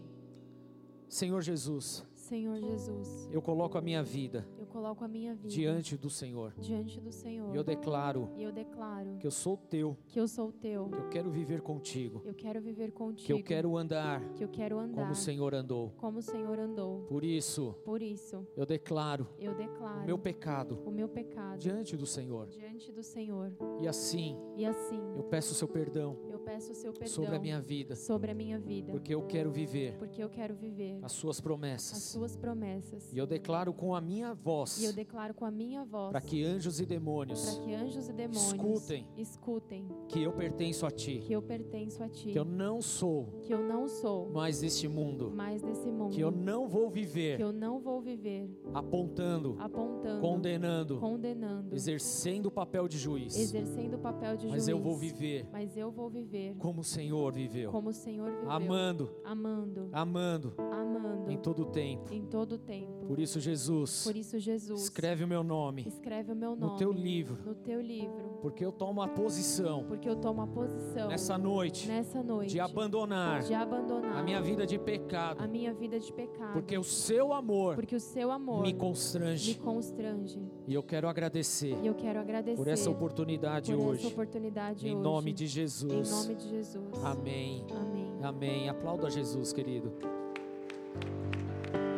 Senhor Jesus. Senhor Jesus. Eu coloco a minha vida. Eu coloco a minha vida diante do Senhor. Diante do Senhor. E eu declaro. E eu declaro que eu sou teu. Que eu sou teu. Que eu quero viver contigo. Eu quero viver contigo. Que eu quero andar. Que eu quero andar. Como o Senhor andou. Como o Senhor andou. Por isso. Por isso. Eu declaro. Eu declaro. O meu pecado. O meu pecado. Diante do Senhor. Diante do Senhor. E assim. E assim. Eu peço o seu perdão. Eu peço o seu perdão. Sobre a minha vida. Sobre a minha vida. Porque eu quero viver. Porque eu quero viver. As suas promessas. As suas promessas. E eu declaro com a minha voz. E eu declaro com a minha voz. Para que anjos e demônios. Para que anjos e demônios. Escutem. Escutem. Que eu pertenço a ti. Que eu pertenço a ti. Que eu não sou. Que eu não sou. Mais deste mundo. Mais desse mundo. Que eu não vou viver. Que eu não vou viver. Apontando. Apontando. Condenando. Condenando. Exercendo o papel de juiz. Exercendo o papel de Mas juiz. eu vou viver. Mas eu vou viver. Como o Senhor viveu. Como o Senhor viveu. Amando. Amando. Amando. Amando. Em todo o tempo. Em todo o tempo. Por isso Jesus. Por isso Jesus. Escreve o meu nome. Escreve o meu nome. No teu livro. No teu livro. Porque eu tomo a posição. Porque eu tomo a posição. Nessa noite. Nessa noite. De abandonar. De abandonar. A minha vida de pecado. A minha vida de pecado. Porque o seu amor. Porque o seu amor. Me constrange. Me constrange. E eu quero agradecer. E eu quero agradecer. Por essa oportunidade por hoje. Essa oportunidade em hoje. nome de Jesus. Em nome de Jesus. Amém. Amém. Amém. Aplauda Jesus, querido.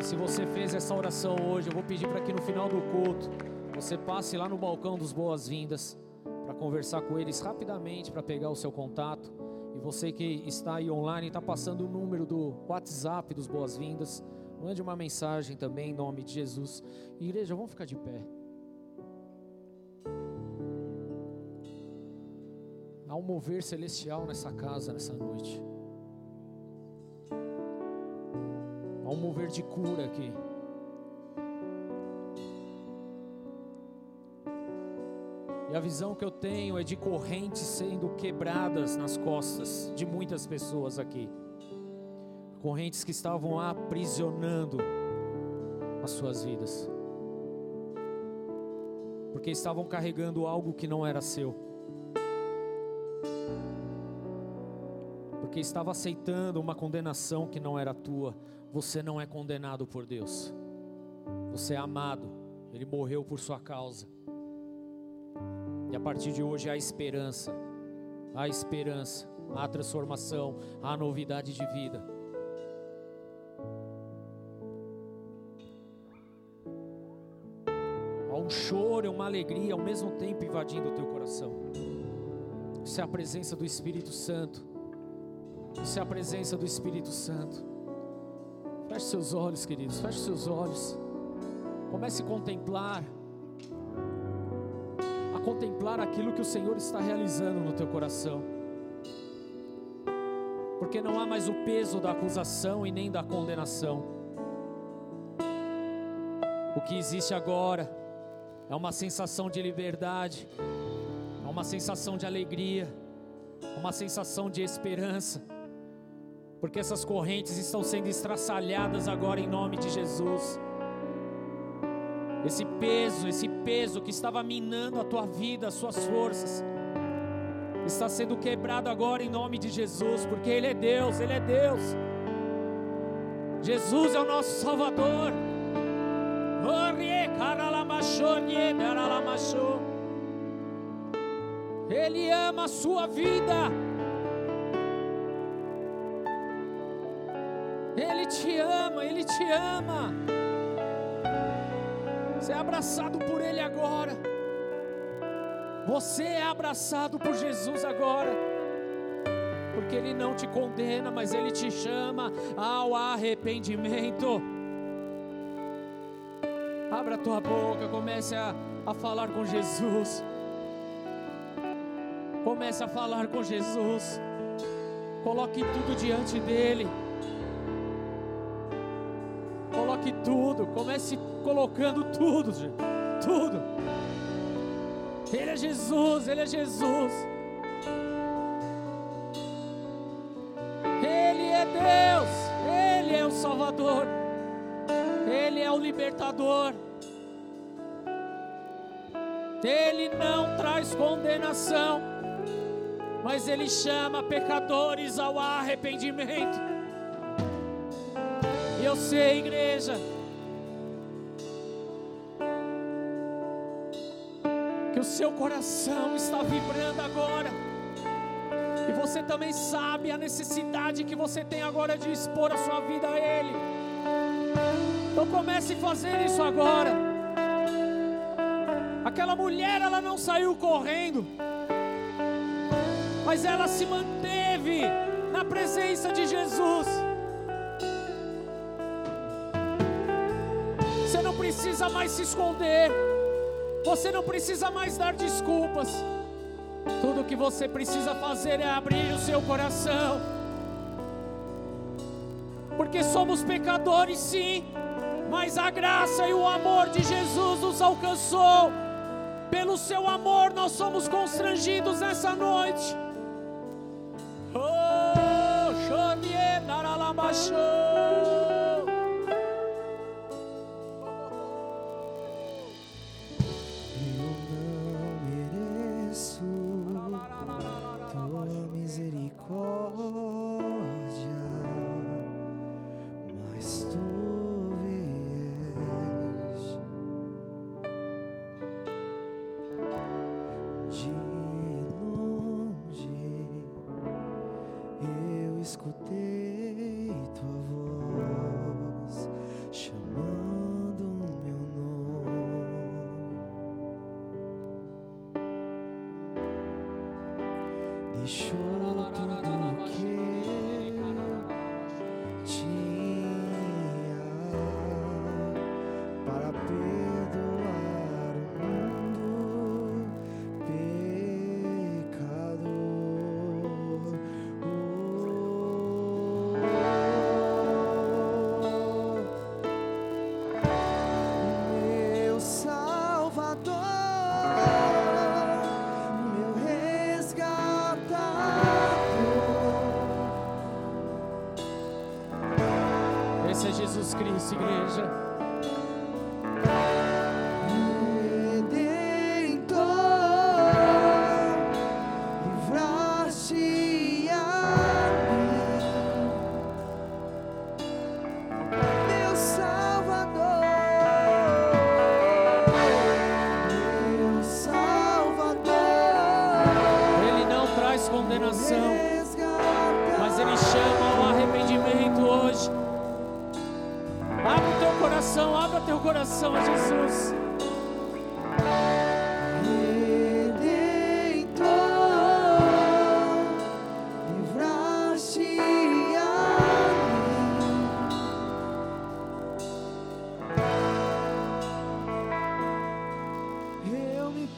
Se você fez essa oração hoje, eu vou pedir para que no final do culto você passe lá no balcão dos boas-vindas para conversar com eles rapidamente para pegar o seu contato. E você que está aí online, está passando o número do WhatsApp dos boas-vindas. Mande uma mensagem também em nome de Jesus. Igreja, vamos ficar de pé. Há um mover celestial nessa casa, nessa noite. Há um mover de cura aqui. E a visão que eu tenho é de correntes sendo quebradas nas costas de muitas pessoas aqui. Correntes que estavam aprisionando as suas vidas. Porque estavam carregando algo que não era seu. Porque estava aceitando uma condenação que não era tua. Você não é condenado por Deus. Você é amado. Ele morreu por sua causa. E a partir de hoje há esperança, há esperança, há transformação, há novidade de vida. Há um choro uma alegria ao mesmo tempo invadindo o teu coração. Isso é a presença do Espírito Santo. Isso é a presença do Espírito Santo. Feche seus olhos, queridos, feche seus olhos. Comece a contemplar a contemplar aquilo que o Senhor está realizando no teu coração. Porque não há mais o peso da acusação e nem da condenação. O que existe agora é uma sensação de liberdade, é uma sensação de alegria, uma sensação de esperança, porque essas correntes estão sendo estraçalhadas agora em nome de Jesus. Esse peso, esse peso que estava minando a tua vida, as suas forças, está sendo quebrado agora em nome de Jesus, porque Ele é Deus, Ele é Deus. Jesus é o nosso Salvador. Ele ama a sua vida. Ele te ama, Ele te ama. Você é abraçado por Ele agora. Você é abraçado por Jesus agora. Porque Ele não te condena, mas Ele te chama ao arrependimento. Abra a tua boca, comece a, a falar com Jesus. Comece a falar com Jesus. Coloque tudo diante dEle. Tudo. Comece colocando tudo, tudo. Ele é Jesus, Ele é Jesus. Ele é Deus, Ele é o Salvador, Ele é o libertador. Ele não traz condenação, mas Ele chama pecadores ao arrependimento. E eu sei, igreja, que o seu coração está vibrando agora. E você também sabe a necessidade que você tem agora de expor a sua vida a Ele. Então comece a fazer isso agora. Aquela mulher, ela não saiu correndo, mas ela se manteve na presença de Jesus. Precisa mais se esconder. Você não precisa mais dar desculpas. Tudo que você precisa fazer é abrir o seu coração. Porque somos pecadores, sim, mas a graça e o amor de Jesus nos alcançou. Pelo seu amor, nós somos constrangidos nessa noite.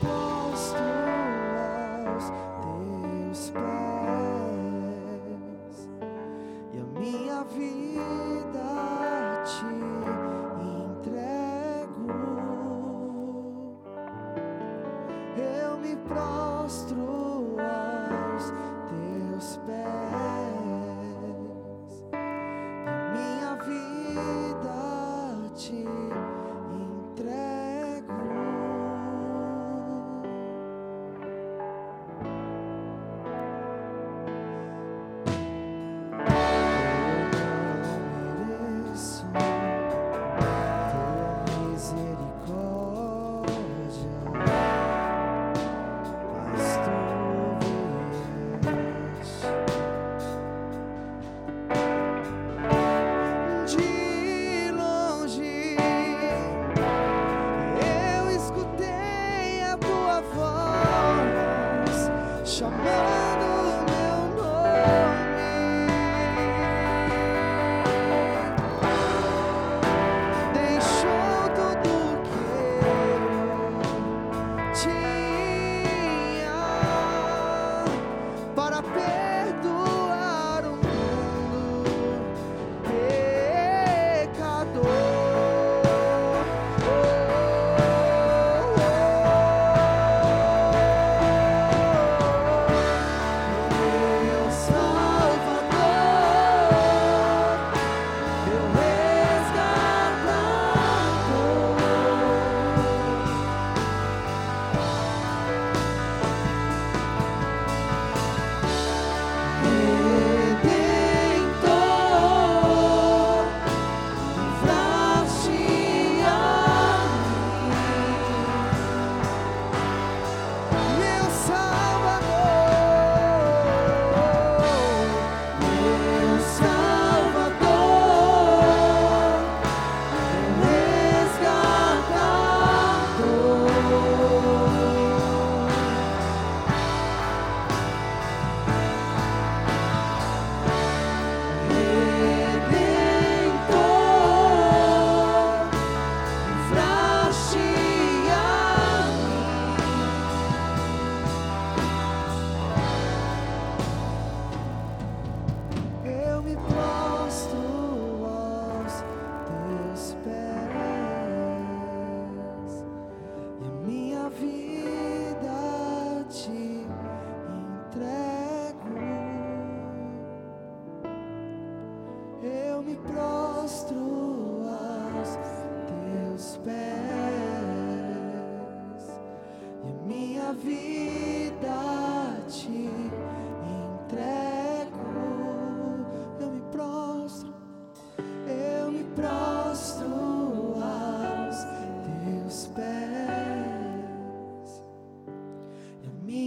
Mim.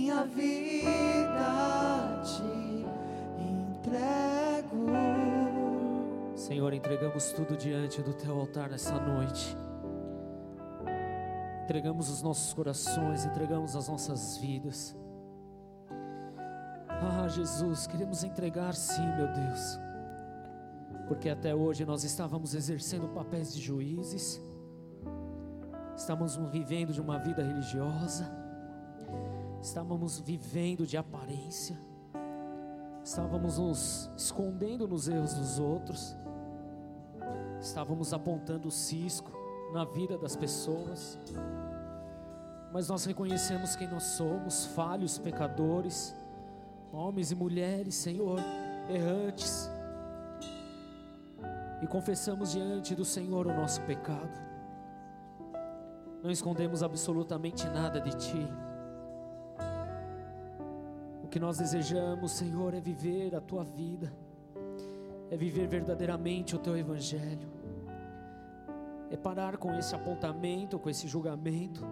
Minha vida te entrego. Senhor, entregamos tudo diante do teu altar nessa noite. Entregamos os nossos corações, entregamos as nossas vidas. Ah, Jesus, queremos entregar sim, meu Deus. Porque até hoje nós estávamos exercendo papéis de juízes, estávamos vivendo de uma vida religiosa, estávamos vivendo de aparência, estávamos nos escondendo nos erros dos outros, estávamos apontando o cisco na vida das pessoas, mas nós reconhecemos quem nós somos, falhos, pecadores, homens e mulheres, Senhor, errantes, e confessamos diante do Senhor o nosso pecado, não escondemos absolutamente nada de Ti. Que nós desejamos, Senhor, é viver a Tua vida, é viver verdadeiramente o Teu Evangelho, é parar com esse apontamento, com esse julgamento.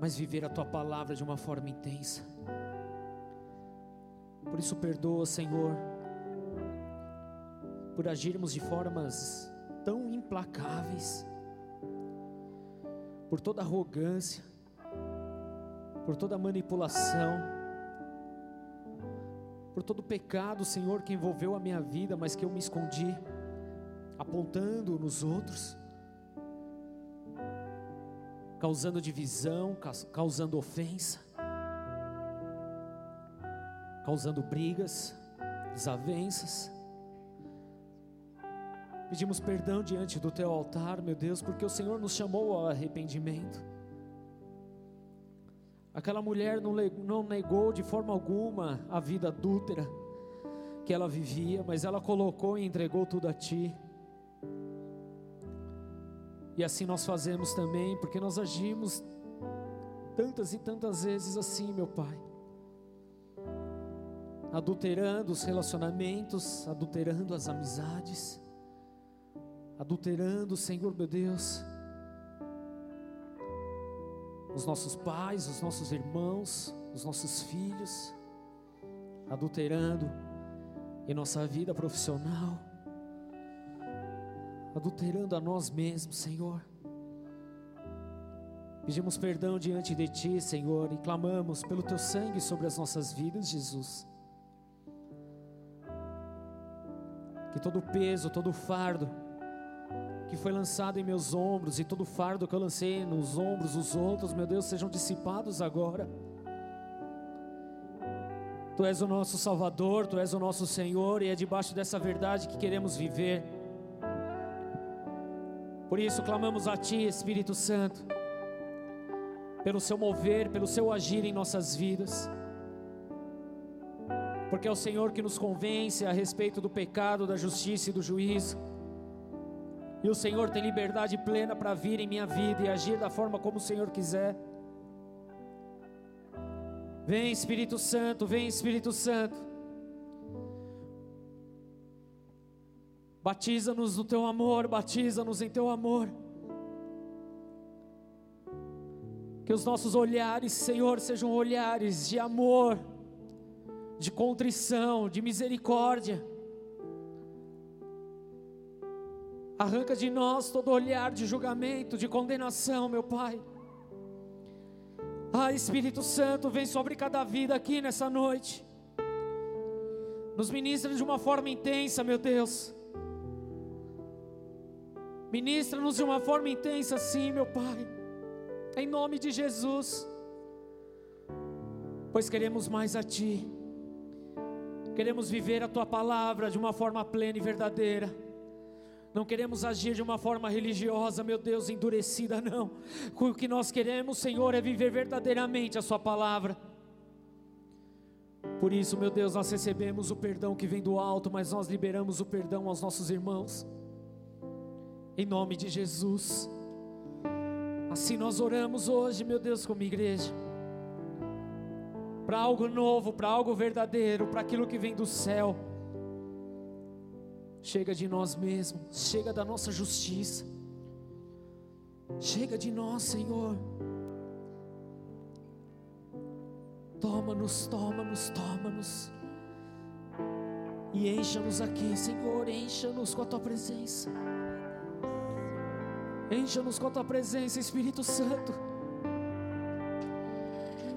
mas viver a tua palavra de uma forma intensa. Por isso, perdoa, Senhor, por agirmos de formas tão implacáveis, por toda arrogância, por toda manipulação, por todo pecado, Senhor, que envolveu a minha vida, mas que eu me escondi, apontando nos outros, causando divisão, causando ofensa, causando brigas, desavenças. Pedimos perdão diante do teu altar, meu Deus, porque o Senhor nos chamou ao arrependimento. Aquela mulher não negou de forma alguma a vida adúltera que ela vivia, mas ela colocou e entregou tudo a Ti. E assim nós fazemos também, porque nós agimos tantas e tantas vezes assim, meu Pai. Adulterando os relacionamentos, adulterando as amizades, adulterando, Senhor meu Deus, os nossos pais, os nossos irmãos, os nossos filhos, adulterando em nossa vida profissional, adulterando a nós mesmos, Senhor. Pedimos perdão diante de Ti, Senhor, e clamamos pelo Teu sangue sobre as nossas vidas, Jesus. Que todo peso, todo fardo, que foi lançado em meus ombros e todo o fardo que eu lancei nos ombros dos outros, meu Deus, sejam dissipados agora. Tu és o nosso Salvador, Tu és o nosso Senhor, e é debaixo dessa verdade que queremos viver. Por isso clamamos a Ti, Espírito Santo, pelo Seu mover, pelo Seu agir em nossas vidas, porque é o Senhor que nos convence a respeito do pecado, da justiça e do juízo. E o Senhor tem liberdade plena para vir em minha vida e agir da forma como o Senhor quiser. Vem Espírito Santo, vem Espírito Santo. Batiza-nos no teu amor, batiza-nos em teu amor. Que os nossos olhares, Senhor, sejam olhares de amor, de contrição, de misericórdia. Arranca de nós todo olhar de julgamento, de condenação, meu Pai. Ah, Espírito Santo, vem sobre cada vida aqui nessa noite. Nos ministra de uma forma intensa, meu Deus. Ministra-nos de uma forma intensa, sim, meu Pai. Em nome de Jesus. Pois queremos mais a Ti. Queremos viver a Tua palavra de uma forma plena e verdadeira. Não queremos agir de uma forma religiosa, meu Deus, endurecida, não. O que nós queremos, Senhor, é viver verdadeiramente a Sua palavra. Por isso, meu Deus, nós recebemos o perdão que vem do alto, mas nós liberamos o perdão aos nossos irmãos. Em nome de Jesus. Assim nós oramos hoje, meu Deus, como igreja. Para algo novo, para algo verdadeiro, para aquilo que vem do céu Chega de nós mesmos, chega da nossa justiça. Chega de nós, Senhor. Toma-nos, toma-nos, toma-nos. E encha-nos aqui, Senhor, encha-nos com a tua presença. Encha-nos com a tua presença, Espírito Santo.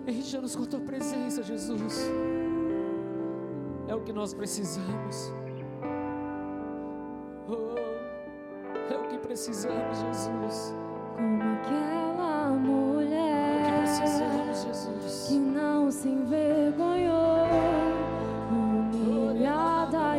Encha-nos com a tua presença, Jesus. É o que nós precisamos. Precisamos, Jesus. Como aquela mulher que precisamos, Jesus. que não se envergonhou, humilhada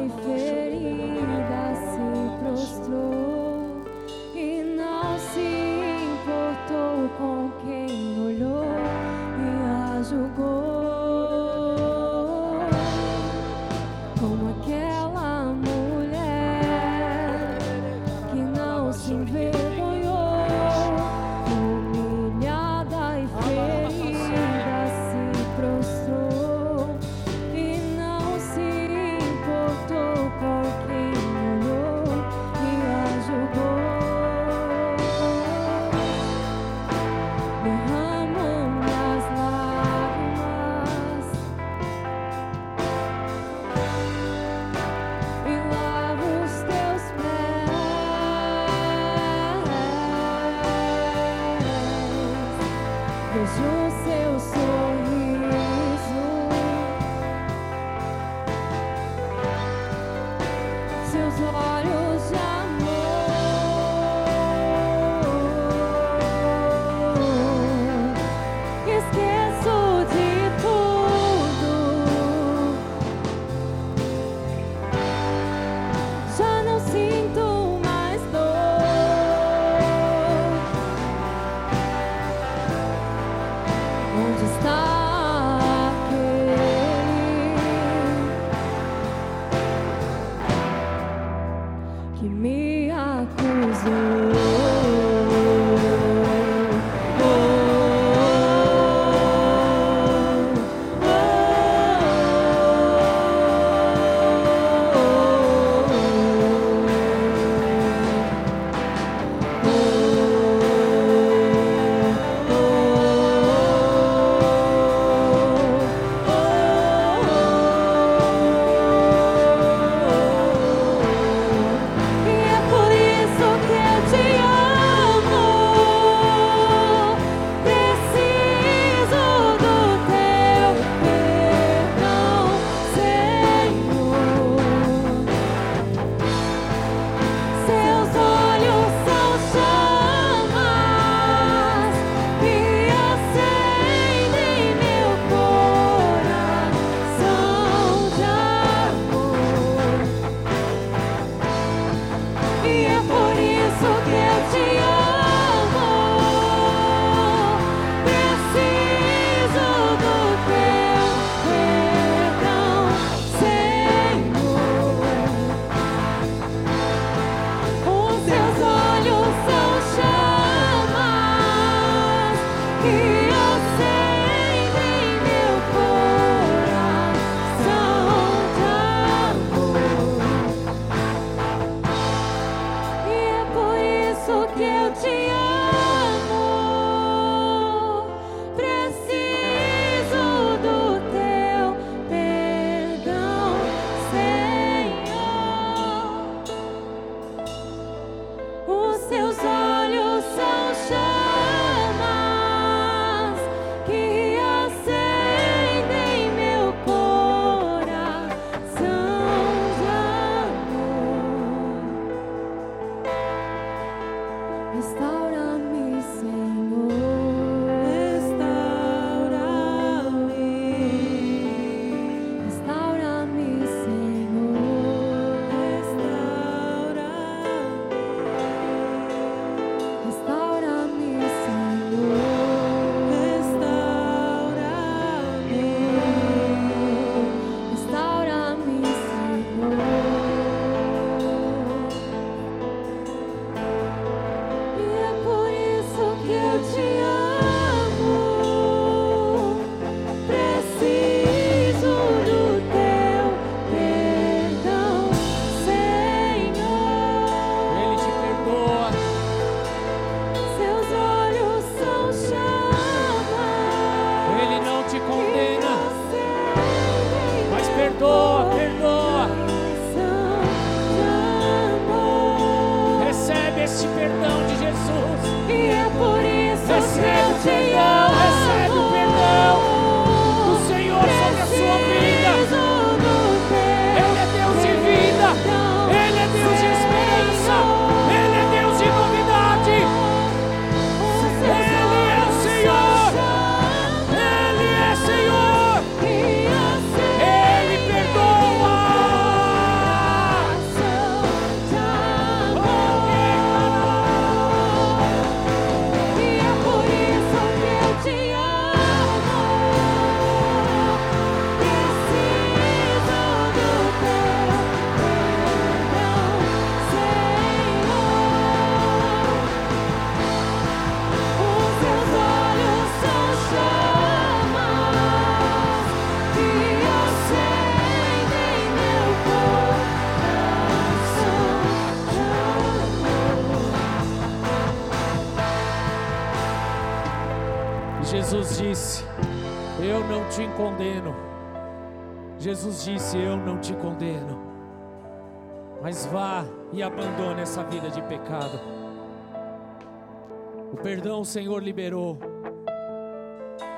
perdão o Senhor liberou.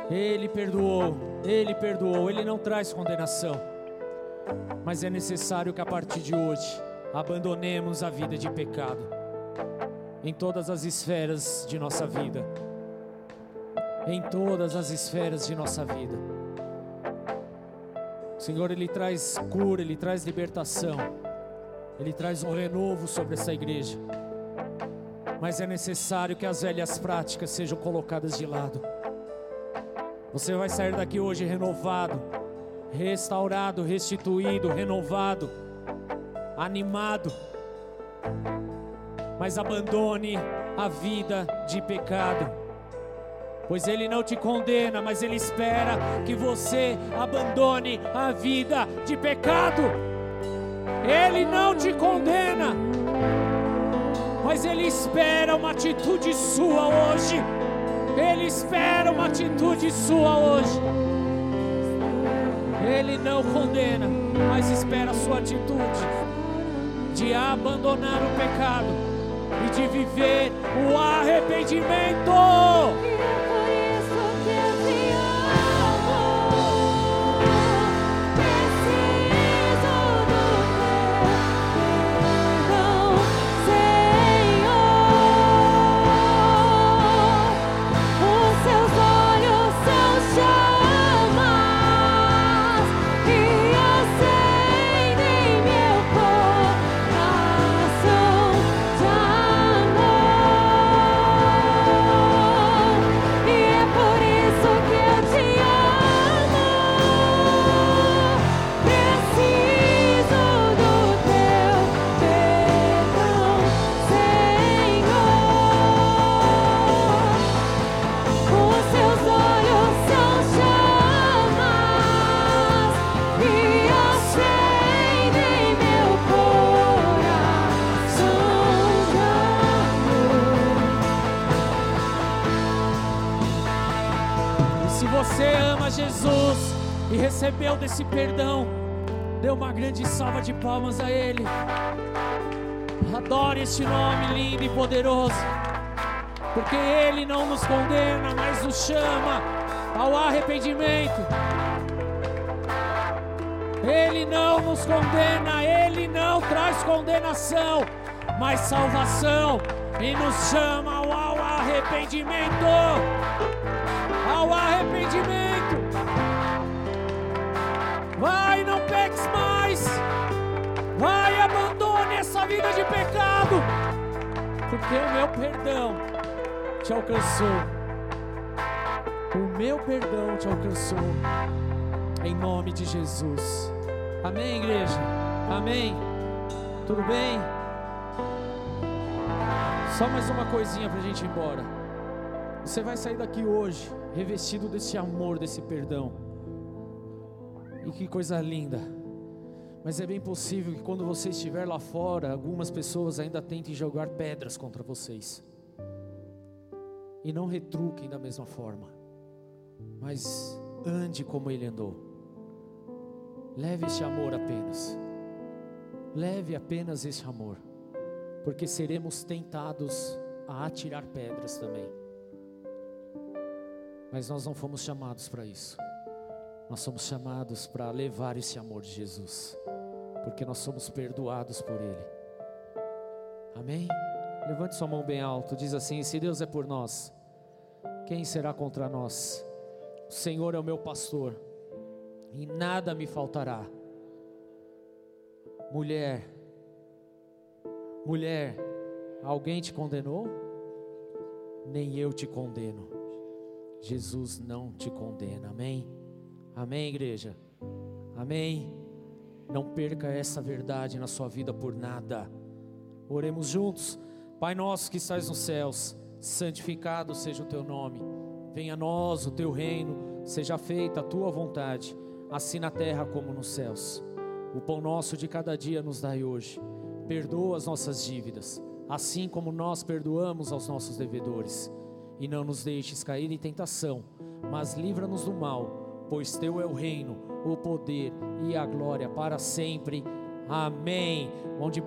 Ele perdoou, Ele perdoou, Ele não traz condenação. Mas é necessário que a partir de hoje abandonemos a vida de pecado em todas as esferas de nossa vida. Em todas as esferas de nossa vida. O Senhor, Ele traz cura, Ele traz libertação, Ele traz um renovo sobre essa igreja. Mas é necessário que as velhas práticas sejam colocadas de lado. Você vai sair daqui hoje renovado, restaurado, restituído, renovado, animado. Mas abandone a vida de pecado. Pois ele não te condena, mas ele espera que você abandone a vida de pecado. Ele não te condena, mas ele espera uma atitude sua hoje. Ele espera uma atitude sua hoje. Ele não condena, mas espera a sua atitude de abandonar o pecado e de viver o arrependimento. Desse perdão, dê uma grande salva de palmas a Ele. Adore este nome lindo e poderoso, porque Ele não nos condena, mas nos chama ao arrependimento. Ele não nos condena, Ele não traz condenação, mas salvação e nos chama ao arrependimento Vai, abandone essa vida de pecado. Porque o meu perdão te alcançou. O meu perdão te alcançou. Em nome de Jesus. Amém, igreja? Amém? Tudo bem? Só mais uma coisinha pra gente ir embora. Você vai sair daqui hoje revestido desse amor, desse perdão. E que coisa linda. Mas é bem possível que quando você estiver lá fora, algumas pessoas ainda tentem jogar pedras contra vocês. E não retruquem da mesma forma. Mas ande como ele andou. Leve esse amor apenas. Leve apenas esse amor. Porque seremos tentados a atirar pedras também. Mas nós não fomos chamados para isso. Nós somos chamados para levar esse amor de Jesus, porque nós somos perdoados por Ele. Amém? Levante sua mão bem alto, diz assim: Se Deus é por nós, quem será contra nós? O Senhor é o meu pastor, e nada me faltará. Mulher, mulher, alguém te condenou? Nem eu te condeno. Jesus não te condena, amém? Amém, igreja? Amém? Não perca essa verdade na sua vida por nada. Oremos juntos. Pai nosso que estás nos céus, santificado seja o teu nome. Venha a nós o teu reino, seja feita a tua vontade, assim na terra como nos céus. O pão nosso de cada dia nos dai hoje. Perdoa as nossas dívidas, assim como nós perdoamos aos nossos devedores. E não nos deixes cair em tentação, mas livra-nos do mal, pois teu é o reino, o poder e a glória para sempre. Amém. Mão de